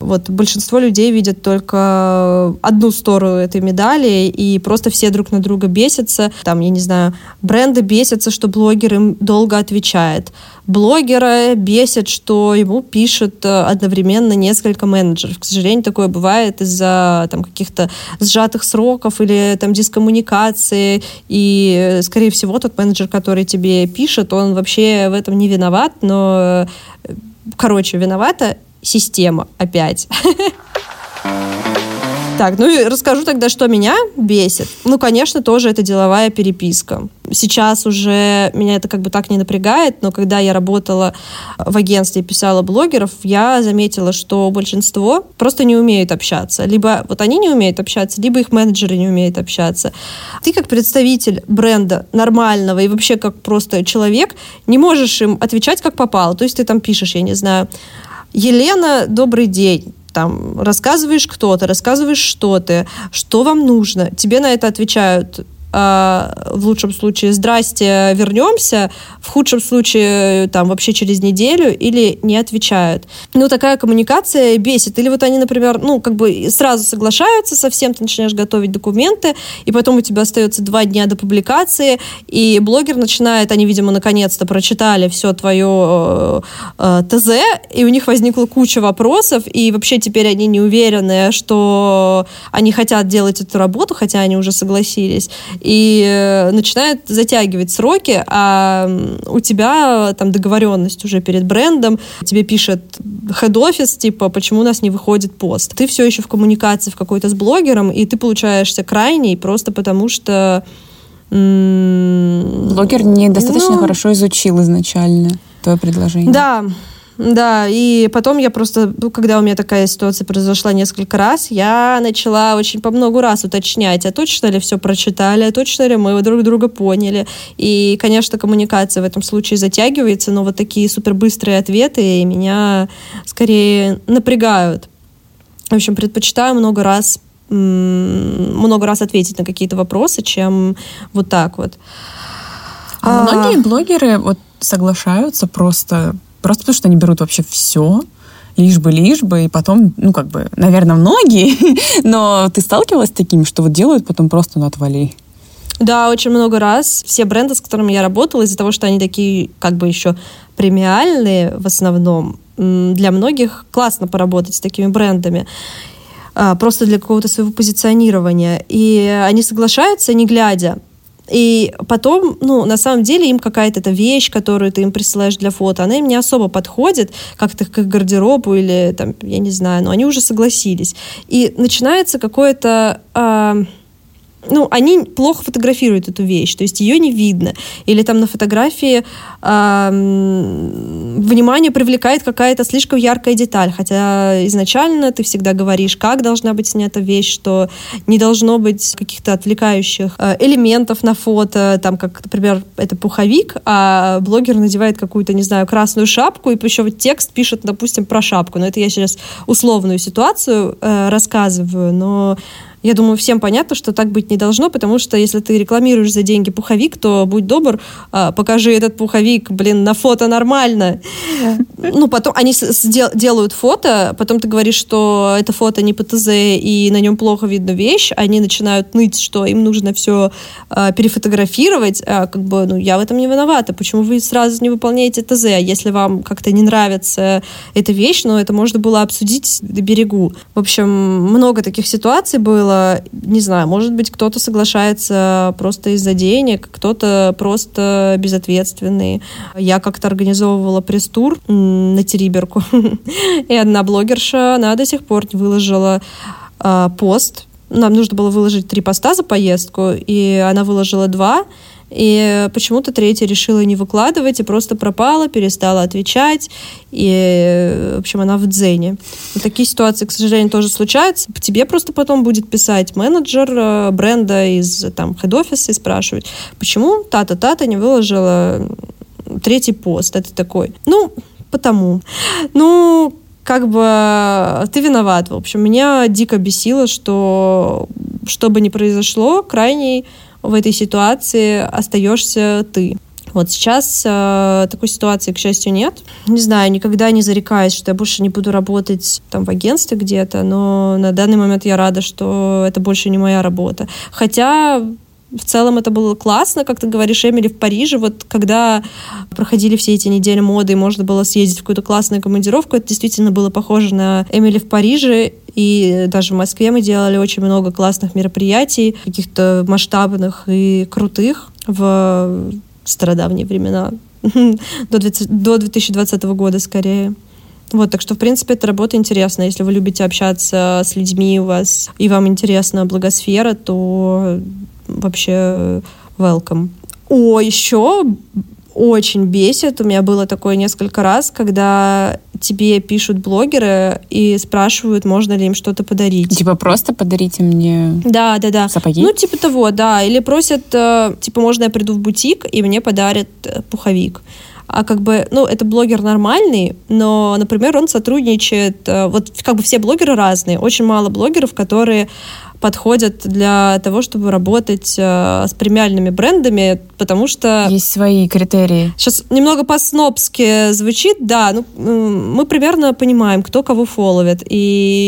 вот большинство людей видят только одну сторону этой медали, и просто все друг на друга бесятся. Там, я не знаю, бренды бесятся, что блогер им долго отвечает. Блогера бесит, что ему пишет э, одновременно несколько менеджеров. К сожалению, такое бывает из-за там, каких-то сжатых сроков или там дискоммуникации. И, скорее всего, тот менеджер, который тебе пишет, он вообще в этом не виноват, но э, короче, виновата система опять. Так, ну и расскажу тогда, что меня бесит. Ну, конечно, тоже это деловая переписка. Сейчас уже меня это как бы так не напрягает, но когда я работала в агентстве и писала блогеров, я заметила, что большинство просто не умеют общаться. Либо вот они не умеют общаться, либо их менеджеры не умеют общаться. Ты как представитель бренда нормального и вообще как просто человек не можешь им отвечать как попало. То есть ты там пишешь, я не знаю, Елена, добрый день там рассказываешь кто то рассказываешь что ты, что вам нужно. Тебе на это отвечают в лучшем случае «здрасте, вернемся», в худшем случае там вообще через неделю или не отвечают. Ну, такая коммуникация бесит. Или вот они, например, ну, как бы сразу соглашаются со всем, ты начинаешь готовить документы, и потом у тебя остается два дня до публикации, и блогер начинает, они, видимо, наконец-то прочитали все твое э, э, ТЗ, и у них возникла куча вопросов, и вообще теперь они не уверены, что они хотят делать эту работу, хотя они уже согласились и э, начинает затягивать сроки, а у тебя там договоренность уже перед брендом, тебе пишет хед-офис, типа, почему у нас не выходит пост. Ты все еще в коммуникации в какой-то с блогером, и ты получаешься крайний просто потому, что Блогер недостаточно ну, хорошо изучил изначально твое предложение. Да, да, и потом я просто, ну, когда у меня такая ситуация произошла несколько раз, я начала очень по много раз уточнять, а точно ли все прочитали, а точно ли мы друг друга поняли. И, конечно, коммуникация в этом случае затягивается, но вот такие супербыстрые ответы меня скорее напрягают. В общем, предпочитаю много раз много раз ответить на какие-то вопросы, чем вот так вот. А, а многие блогеры вот соглашаются просто Просто потому, что они берут вообще все, лишь бы, лишь бы, и потом, ну, как бы, наверное, многие, но ты сталкивалась с таким, что вот делают потом просто, ну, отвали? Да, очень много раз. Все бренды, с которыми я работала, из-за того, что они такие, как бы, еще премиальные в основном, для многих классно поработать с такими брендами а, просто для какого-то своего позиционирования. И они соглашаются, не глядя. И потом, ну, на самом деле им какая-то эта вещь, которую ты им присылаешь для фото, она им не особо подходит как-то к гардеробу или там, я не знаю, но они уже согласились. И начинается какое-то... Э, ну, они плохо фотографируют эту вещь, то есть ее не видно. Или там на фотографии э, внимание привлекает какая-то слишком яркая деталь, хотя изначально ты всегда говоришь, как должна быть снята вещь, что не должно быть каких-то отвлекающих э, элементов на фото, там, как, например, это пуховик, а блогер надевает какую-то, не знаю, красную шапку, и еще вот текст пишет, допустим, про шапку. Но это я сейчас условную ситуацию э, рассказываю, но я думаю, всем понятно, что так быть не должно, потому что если ты рекламируешь за деньги пуховик, то будь добр, а, покажи этот пуховик, блин, на фото нормально. Ну, потом они делают фото, потом ты говоришь, что это фото не ПТЗ, и на нем плохо видно вещь, они начинают ныть, что им нужно все а, перефотографировать, а, как бы, ну, я в этом не виновата, почему вы сразу не выполняете ТЗ, а если вам как-то не нравится эта вещь, ну, это можно было обсудить до берегу. В общем, много таких ситуаций было, выложила, не знаю, может быть, кто-то соглашается просто из-за денег, кто-то просто безответственный. Я как-то организовывала пресс-тур на Териберку, и одна блогерша, она до сих пор выложила э, пост. Нам нужно было выложить три поста за поездку, и она выложила два, и почему-то третья решила не выкладывать и просто пропала, перестала отвечать. И, в общем, она в дзене. И такие ситуации, к сожалению, тоже случаются. Тебе просто потом будет писать менеджер э, бренда из там хед-офиса и спрашивать, почему та-то-та-то не выложила третий пост. Это такой, ну, потому. Ну, как бы ты виноват. В общем, меня дико бесило, что что бы ни произошло, крайний в этой ситуации остаешься ты. Вот сейчас э, такой ситуации, к счастью, нет. Не знаю, никогда не зарекаюсь, что я больше не буду работать там в агентстве где-то, но на данный момент я рада, что это больше не моя работа. Хотя в целом это было классно, как ты говоришь, Эмили в Париже, вот когда проходили все эти недели моды, и можно было съездить в какую-то классную командировку, это действительно было похоже на Эмили в Париже, и даже в Москве мы делали очень много классных мероприятий, каких-то масштабных и крутых в стародавние времена, до 2020 года скорее. Вот, так что, в принципе, эта работа интересна. Если вы любите общаться с людьми, у вас и вам интересна благосфера, то вообще welcome. О, еще очень бесит. У меня было такое несколько раз, когда тебе пишут блогеры и спрашивают, можно ли им что-то подарить. Типа просто подарите мне да, да, да. сапоги? Ну, типа того, да. Или просят, э, типа, можно я приду в бутик, и мне подарят э, пуховик а как бы, ну, это блогер нормальный, но, например, он сотрудничает, э, вот как бы все блогеры разные, очень мало блогеров, которые подходят для того, чтобы работать э, с премиальными брендами, потому что... Есть свои критерии. Сейчас немного по-снобски звучит, да, ну, мы примерно понимаем, кто кого фоловит, и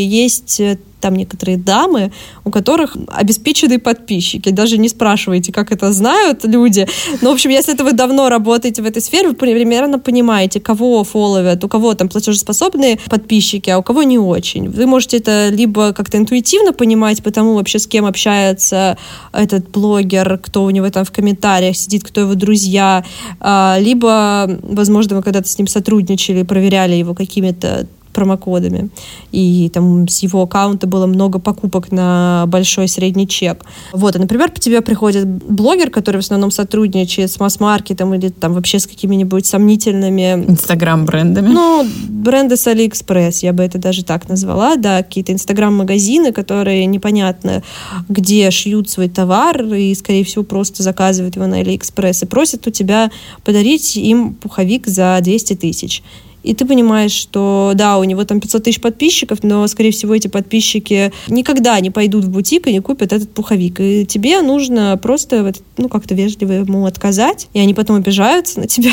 есть э, там некоторые дамы, у которых обеспеченные подписчики. Даже не спрашивайте, как это знают люди. Но, в общем, если это вы давно работаете в этой сфере, вы примерно понимаете, кого фоловят, у кого там платежеспособные подписчики, а у кого не очень. Вы можете это либо как-то интуитивно понимать, потому вообще с кем общается этот блогер, кто у него там в комментариях сидит, кто его друзья, а, либо, возможно, вы когда-то с ним сотрудничали, проверяли его какими-то промокодами. И там с его аккаунта было много покупок на большой средний чек. Вот, и, например, по тебе приходит блогер, который в основном сотрудничает с масс-маркетом или там вообще с какими-нибудь сомнительными... Инстаграм-брендами. Ну, бренды с Алиэкспресс, я бы это даже так назвала, да, какие-то инстаграм-магазины, которые непонятно где шьют свой товар и, скорее всего, просто заказывают его на Алиэкспресс и просят у тебя подарить им пуховик за 200 тысяч и ты понимаешь, что да, у него там 500 тысяч подписчиков, но, скорее всего, эти подписчики никогда не пойдут в бутик и не купят этот пуховик. И тебе нужно просто, ну, как-то вежливо ему отказать, и они потом обижаются на тебя,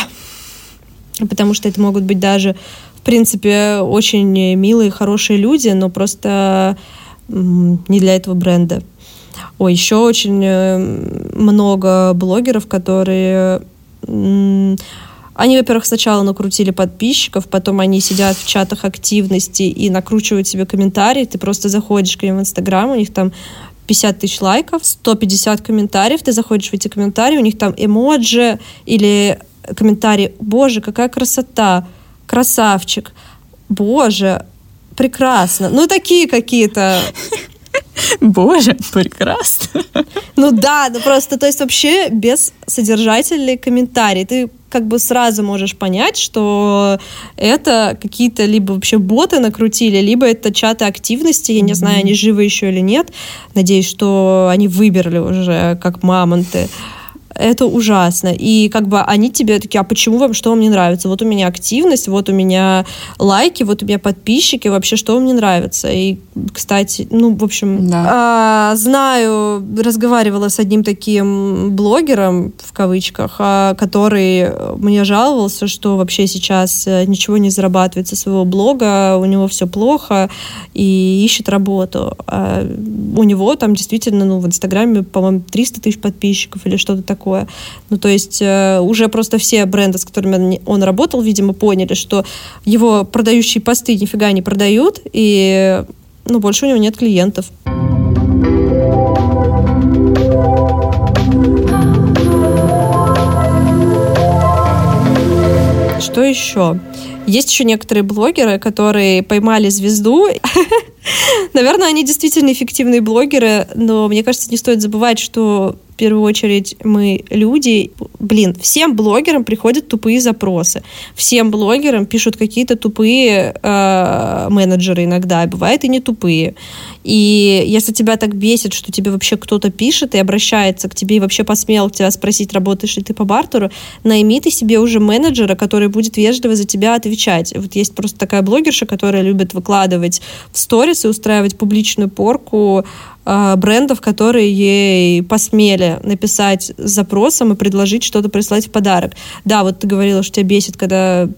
потому что это могут быть даже, в принципе, очень милые, хорошие люди, но просто не для этого бренда. Ой, еще очень э, много блогеров, которые они, во-первых, сначала накрутили подписчиков, потом они сидят в чатах активности и накручивают себе комментарии. Ты просто заходишь к ним в Инстаграм, у них там 50 тысяч лайков, 150 комментариев, ты заходишь в эти комментарии, у них там эмоджи или комментарии «Боже, какая красота! Красавчик! Боже, прекрасно!» Ну, такие какие-то Боже, прекрасно. Ну да, ну просто, то есть вообще без содержательный комментарий. Ты как бы сразу можешь понять, что это какие-то либо вообще боты накрутили, либо это чаты активности. Я не знаю, они живы еще или нет. Надеюсь, что они выбрали уже как мамонты это ужасно. И как бы они тебе такие, а почему вам, что вам не нравится? Вот у меня активность, вот у меня лайки, вот у меня подписчики, вообще что вам не нравится? И, кстати, ну, в общем, да. а, знаю, разговаривала с одним таким блогером, в кавычках, а, который мне жаловался, что вообще сейчас э, ничего не зарабатывает со своего блога, у него все плохо, и ищет работу. А у него там действительно, ну, в Инстаграме, по-моему, 300 тысяч подписчиков или что-то такое такое. Ну, то есть э, уже просто все бренды, с которыми он, он работал, видимо, поняли, что его продающие посты нифига не продают, и ну, больше у него нет клиентов. Что еще? Есть еще некоторые блогеры, которые поймали звезду. Наверное, они действительно эффективные блогеры, но мне кажется, не стоит забывать, что в первую очередь мы люди. Блин, всем блогерам приходят тупые запросы. Всем блогерам пишут какие-то тупые э, менеджеры иногда. Бывает и не тупые. И если тебя так бесит, что тебе вообще кто-то пишет и обращается к тебе и вообще посмел тебя спросить, работаешь ли ты по бартеру, найми ты себе уже менеджера, который будет вежливо за тебя отвечать. Вот есть просто такая блогерша, которая любит выкладывать в сторис и устраивать публичную порку брендов, которые ей посмели написать с запросом и предложить что-то прислать в подарок. Да, вот ты говорила, что тебя бесит, когда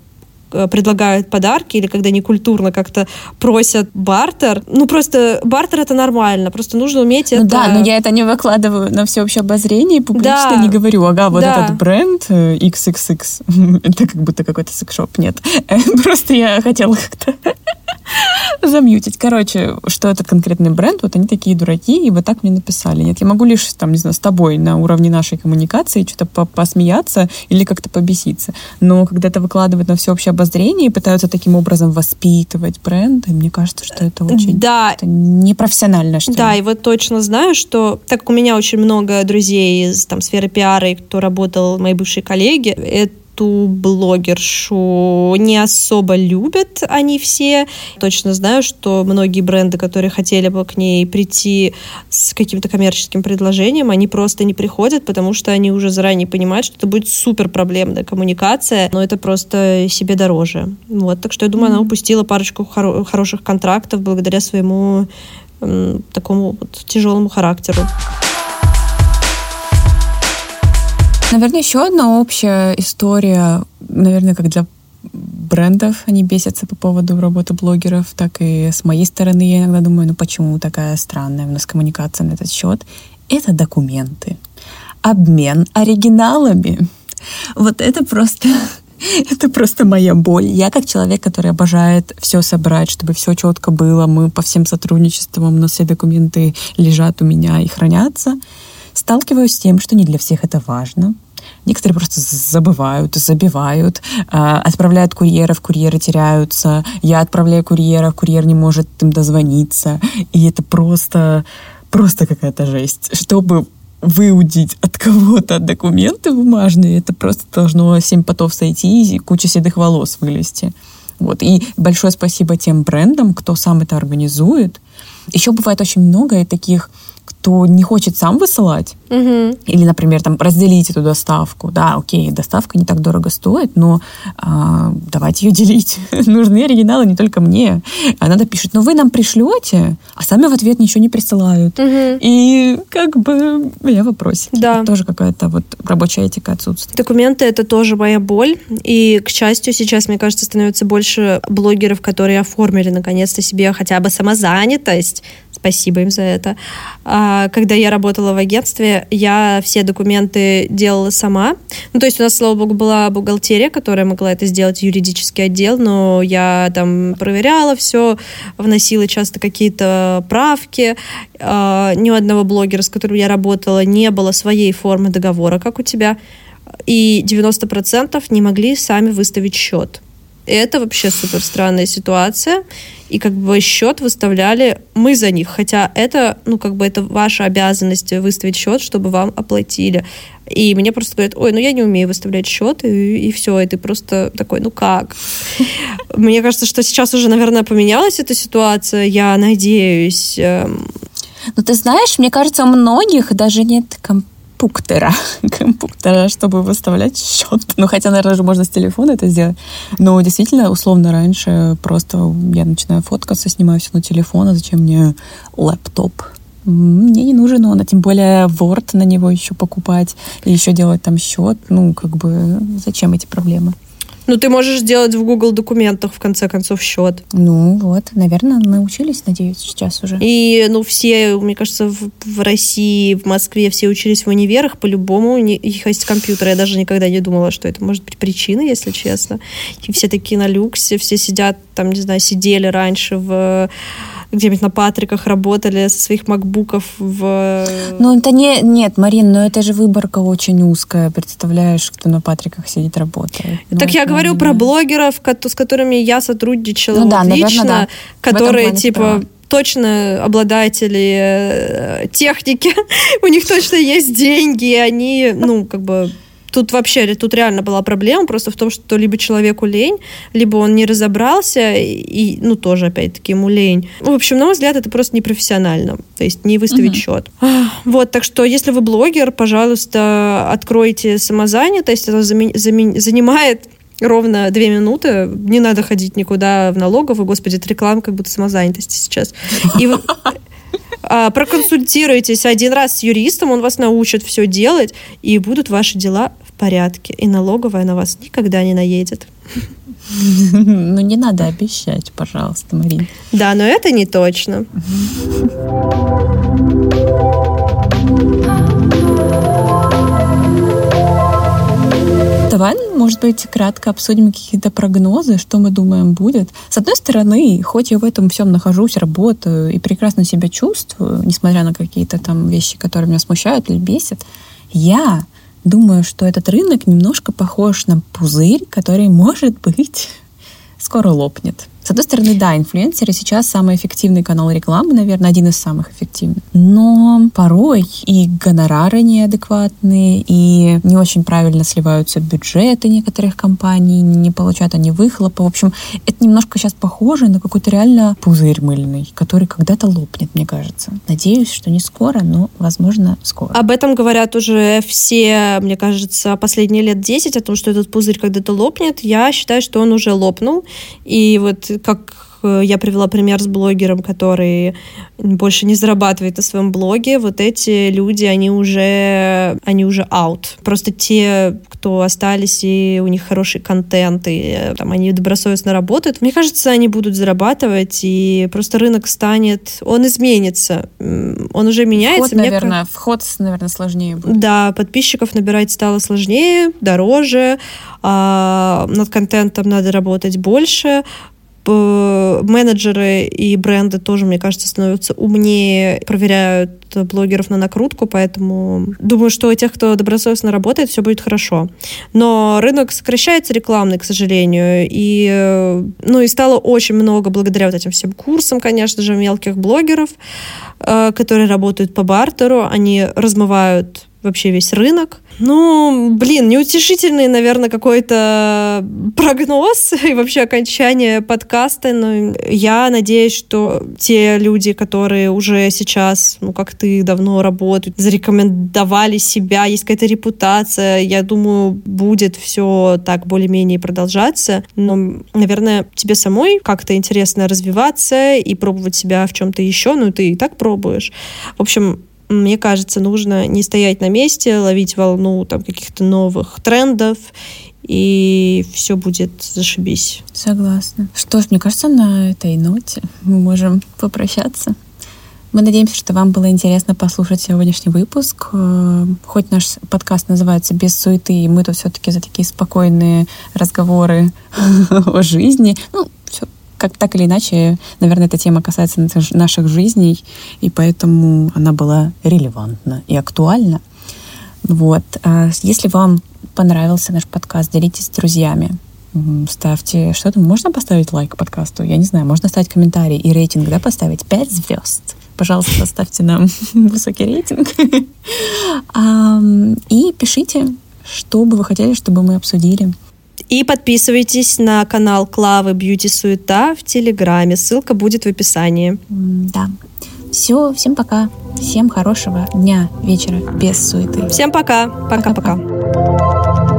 предлагают подарки или когда некультурно как-то просят бартер. Ну, просто бартер это нормально, просто нужно уметь ну, это... да, но я это не выкладываю на всеобщее обозрение и публично да. не говорю, ага, вот да. этот бренд XXX, э, это как будто какой-то секшоп, нет. Просто я хотела как-то замьютить. Короче, что этот конкретный бренд, вот они такие дураки, и вот так мне написали. Нет, я могу лишь, там, не знаю, с тобой на уровне нашей коммуникации что-то посмеяться или как-то побеситься. Но когда это выкладывают на всеобщее обозрение и пытаются таким образом воспитывать бренды, мне кажется, что это очень да. это непрофессионально, что Да, и вот точно знаю, что так как у меня очень много друзей из там, сферы пиара, и кто работал, мои бывшие коллеги, это эту блогершу не особо любят они все. Точно знаю, что многие бренды, которые хотели бы к ней прийти с каким-то коммерческим предложением, они просто не приходят, потому что они уже заранее понимают, что это будет супер проблемная коммуникация, но это просто себе дороже. Вот, так что я думаю, mm-hmm. она упустила парочку хоро- хороших контрактов благодаря своему м, такому вот тяжелому характеру. Наверное, еще одна общая история, наверное, как для брендов они бесятся по поводу работы блогеров, так и с моей стороны я иногда думаю, ну почему такая странная у нас коммуникация на этот счет? Это документы. Обмен оригиналами. Вот это просто это просто моя боль. Я как человек, который обожает все собрать, чтобы все четко было, мы по всем сотрудничествам, но все документы лежат у меня и хранятся сталкиваюсь с тем, что не для всех это важно. Некоторые просто забывают, забивают, э, отправляют курьеров, курьеры теряются. Я отправляю курьера, курьер не может им дозвониться. И это просто, просто какая-то жесть. Чтобы выудить от кого-то документы бумажные, это просто должно семь потов сойти и куча седых волос вылезти. Вот. И большое спасибо тем брендам, кто сам это организует. Еще бывает очень много таких кто не хочет сам высылать, угу. или, например, там разделить эту доставку, да, окей, доставка не так дорого стоит, но а, давайте ее делить. Нужны оригиналы не только мне. А надо пишет, ну вы нам пришлете, а сами в ответ ничего не присылают. Угу. И как бы я в вопросе. Да. Это тоже какая-то вот рабочая этика отсутствует. Документы — это тоже моя боль. И, к счастью, сейчас, мне кажется, становится больше блогеров, которые оформили наконец-то себе хотя бы самозанятость, спасибо им за это. А, когда я работала в агентстве, я все документы делала сама. Ну, то есть у нас, слава богу, была бухгалтерия, которая могла это сделать, юридический отдел, но я там проверяла все, вносила часто какие-то правки. А, ни у одного блогера, с которым я работала, не было своей формы договора, как у тебя. И 90% не могли сами выставить счет. Это вообще супер странная ситуация. И как бы счет выставляли мы за них. Хотя это, ну, как бы это ваша обязанность выставить счет, чтобы вам оплатили. И мне просто говорят, ой, ну я не умею выставлять счет, и, и все, и ты просто такой, ну как? Мне кажется, что сейчас уже, наверное, поменялась эта ситуация, я надеюсь. Эм. Ну, ты знаешь, мне кажется, у многих даже нет комп компуктера, компуктера, чтобы выставлять счет. Ну, хотя, наверное, же можно с телефона это сделать. Но действительно, условно, раньше просто я начинаю фоткаться, снимаю все на телефон, а зачем мне лэптоп? Мне не нужен он, а тем более Word на него еще покупать и еще делать там счет. Ну, как бы, зачем эти проблемы? Ну, ты можешь сделать в Google документах, в конце концов, счет. Ну, вот, наверное, научились, надеюсь, сейчас уже. И, ну, все, мне кажется, в, в России, в Москве все учились в универах, по-любому у них есть компьютер. Я даже никогда не думала, что это может быть причиной, если честно. И все такие на люксе, все сидят, там, не знаю, сидели раньше в где-нибудь на Патриках работали со своих макбуков в... Ну, это не... Нет, Марин, но это же выборка очень узкая. Представляешь, кто на Патриках сидит, работает. Ну, так я говорю про блогеров, с которыми я сотрудничала ну, да, лично, наверное, да. которые, типа, справа точно обладатели э, техники, у них точно есть деньги, они, ну, как бы тут вообще, тут реально была проблема просто в том, что либо человеку лень, либо он не разобрался, и, ну, тоже, опять-таки, ему лень. В общем, на мой взгляд, это просто непрофессионально, то есть не выставить угу. счет. Вот, так что, если вы блогер, пожалуйста, откройте самозанятость, это занимает ровно две минуты, не надо ходить никуда в налоговую, господи, это реклама как будто самозанятости сейчас. И а, проконсультируйтесь один раз с юристом, он вас научит все делать, и будут ваши дела порядке. И налоговая на вас никогда не наедет. Ну, не надо обещать, пожалуйста, Марин. Да, но это не точно. Давай, может быть, кратко обсудим какие-то прогнозы, что мы думаем будет. С одной стороны, хоть я в этом всем нахожусь, работаю и прекрасно себя чувствую, несмотря на какие-то там вещи, которые меня смущают или бесят, я думаю, что этот рынок немножко похож на пузырь, который, может быть, скоро лопнет. С одной стороны, да, инфлюенсеры сейчас самый эффективный канал рекламы, наверное, один из самых эффективных. Но порой и гонорары неадекватные, и не очень правильно сливаются бюджеты некоторых компаний, не получают они выхлопа. В общем, это немножко сейчас похоже на какой-то реально пузырь мыльный, который когда-то лопнет, мне кажется. Надеюсь, что не скоро, но, возможно, скоро. Об этом говорят уже все, мне кажется, последние лет 10, о том, что этот пузырь когда-то лопнет. Я считаю, что он уже лопнул. И вот как э, я привела пример с блогером, который больше не зарабатывает на своем блоге, вот эти люди, они уже, они уже out. Просто те, кто остались, и у них хороший контент, и там они добросовестно работают, мне кажется, они будут зарабатывать, и просто рынок станет, он изменится. Он уже меняется. Вход, наверное, мне... вход, наверное, сложнее будет. Да, подписчиков набирать стало сложнее, дороже, а над контентом надо работать больше, менеджеры и бренды тоже, мне кажется, становятся умнее, проверяют блогеров на накрутку, поэтому думаю, что у тех, кто добросовестно работает, все будет хорошо. Но рынок сокращается рекламный, к сожалению, и, ну, и стало очень много благодаря вот этим всем курсам, конечно же, мелких блогеров, э, которые работают по бартеру, они размывают вообще весь рынок. Ну, блин, неутешительный, наверное, какой-то прогноз и вообще окончание подкаста, но я надеюсь, что те люди, которые уже сейчас, ну, как ты, давно работают, зарекомендовали себя, есть какая-то репутация, я думаю, будет все так более-менее продолжаться, но, наверное, тебе самой как-то интересно развиваться и пробовать себя в чем-то еще, ну, ты и так пробуешь. В общем, мне кажется, нужно не стоять на месте, ловить волну там каких-то новых трендов, и все будет зашибись. Согласна. Что ж, мне кажется, на этой ноте мы можем попрощаться. Мы надеемся, что вам было интересно послушать сегодняшний выпуск. Э, хоть наш подкаст называется «Без суеты», и мы тут все-таки за такие спокойные разговоры о жизни. Ну, как так или иначе, наверное, эта тема касается наших жизней, и поэтому она была релевантна и актуальна. Вот. А если вам понравился наш подкаст, делитесь с друзьями. Ставьте, что там, можно поставить лайк подкасту? Я не знаю, можно ставить комментарий и рейтинг, да, поставить 5 звезд. Пожалуйста, поставьте нам высокий рейтинг. И пишите, что бы вы хотели, чтобы мы обсудили. И подписывайтесь на канал Клавы Бьюти Суета в Телеграме. Ссылка будет в описании. Да. Все, всем пока. Всем хорошего дня, вечера без суеты. Всем пока. Пока-пока.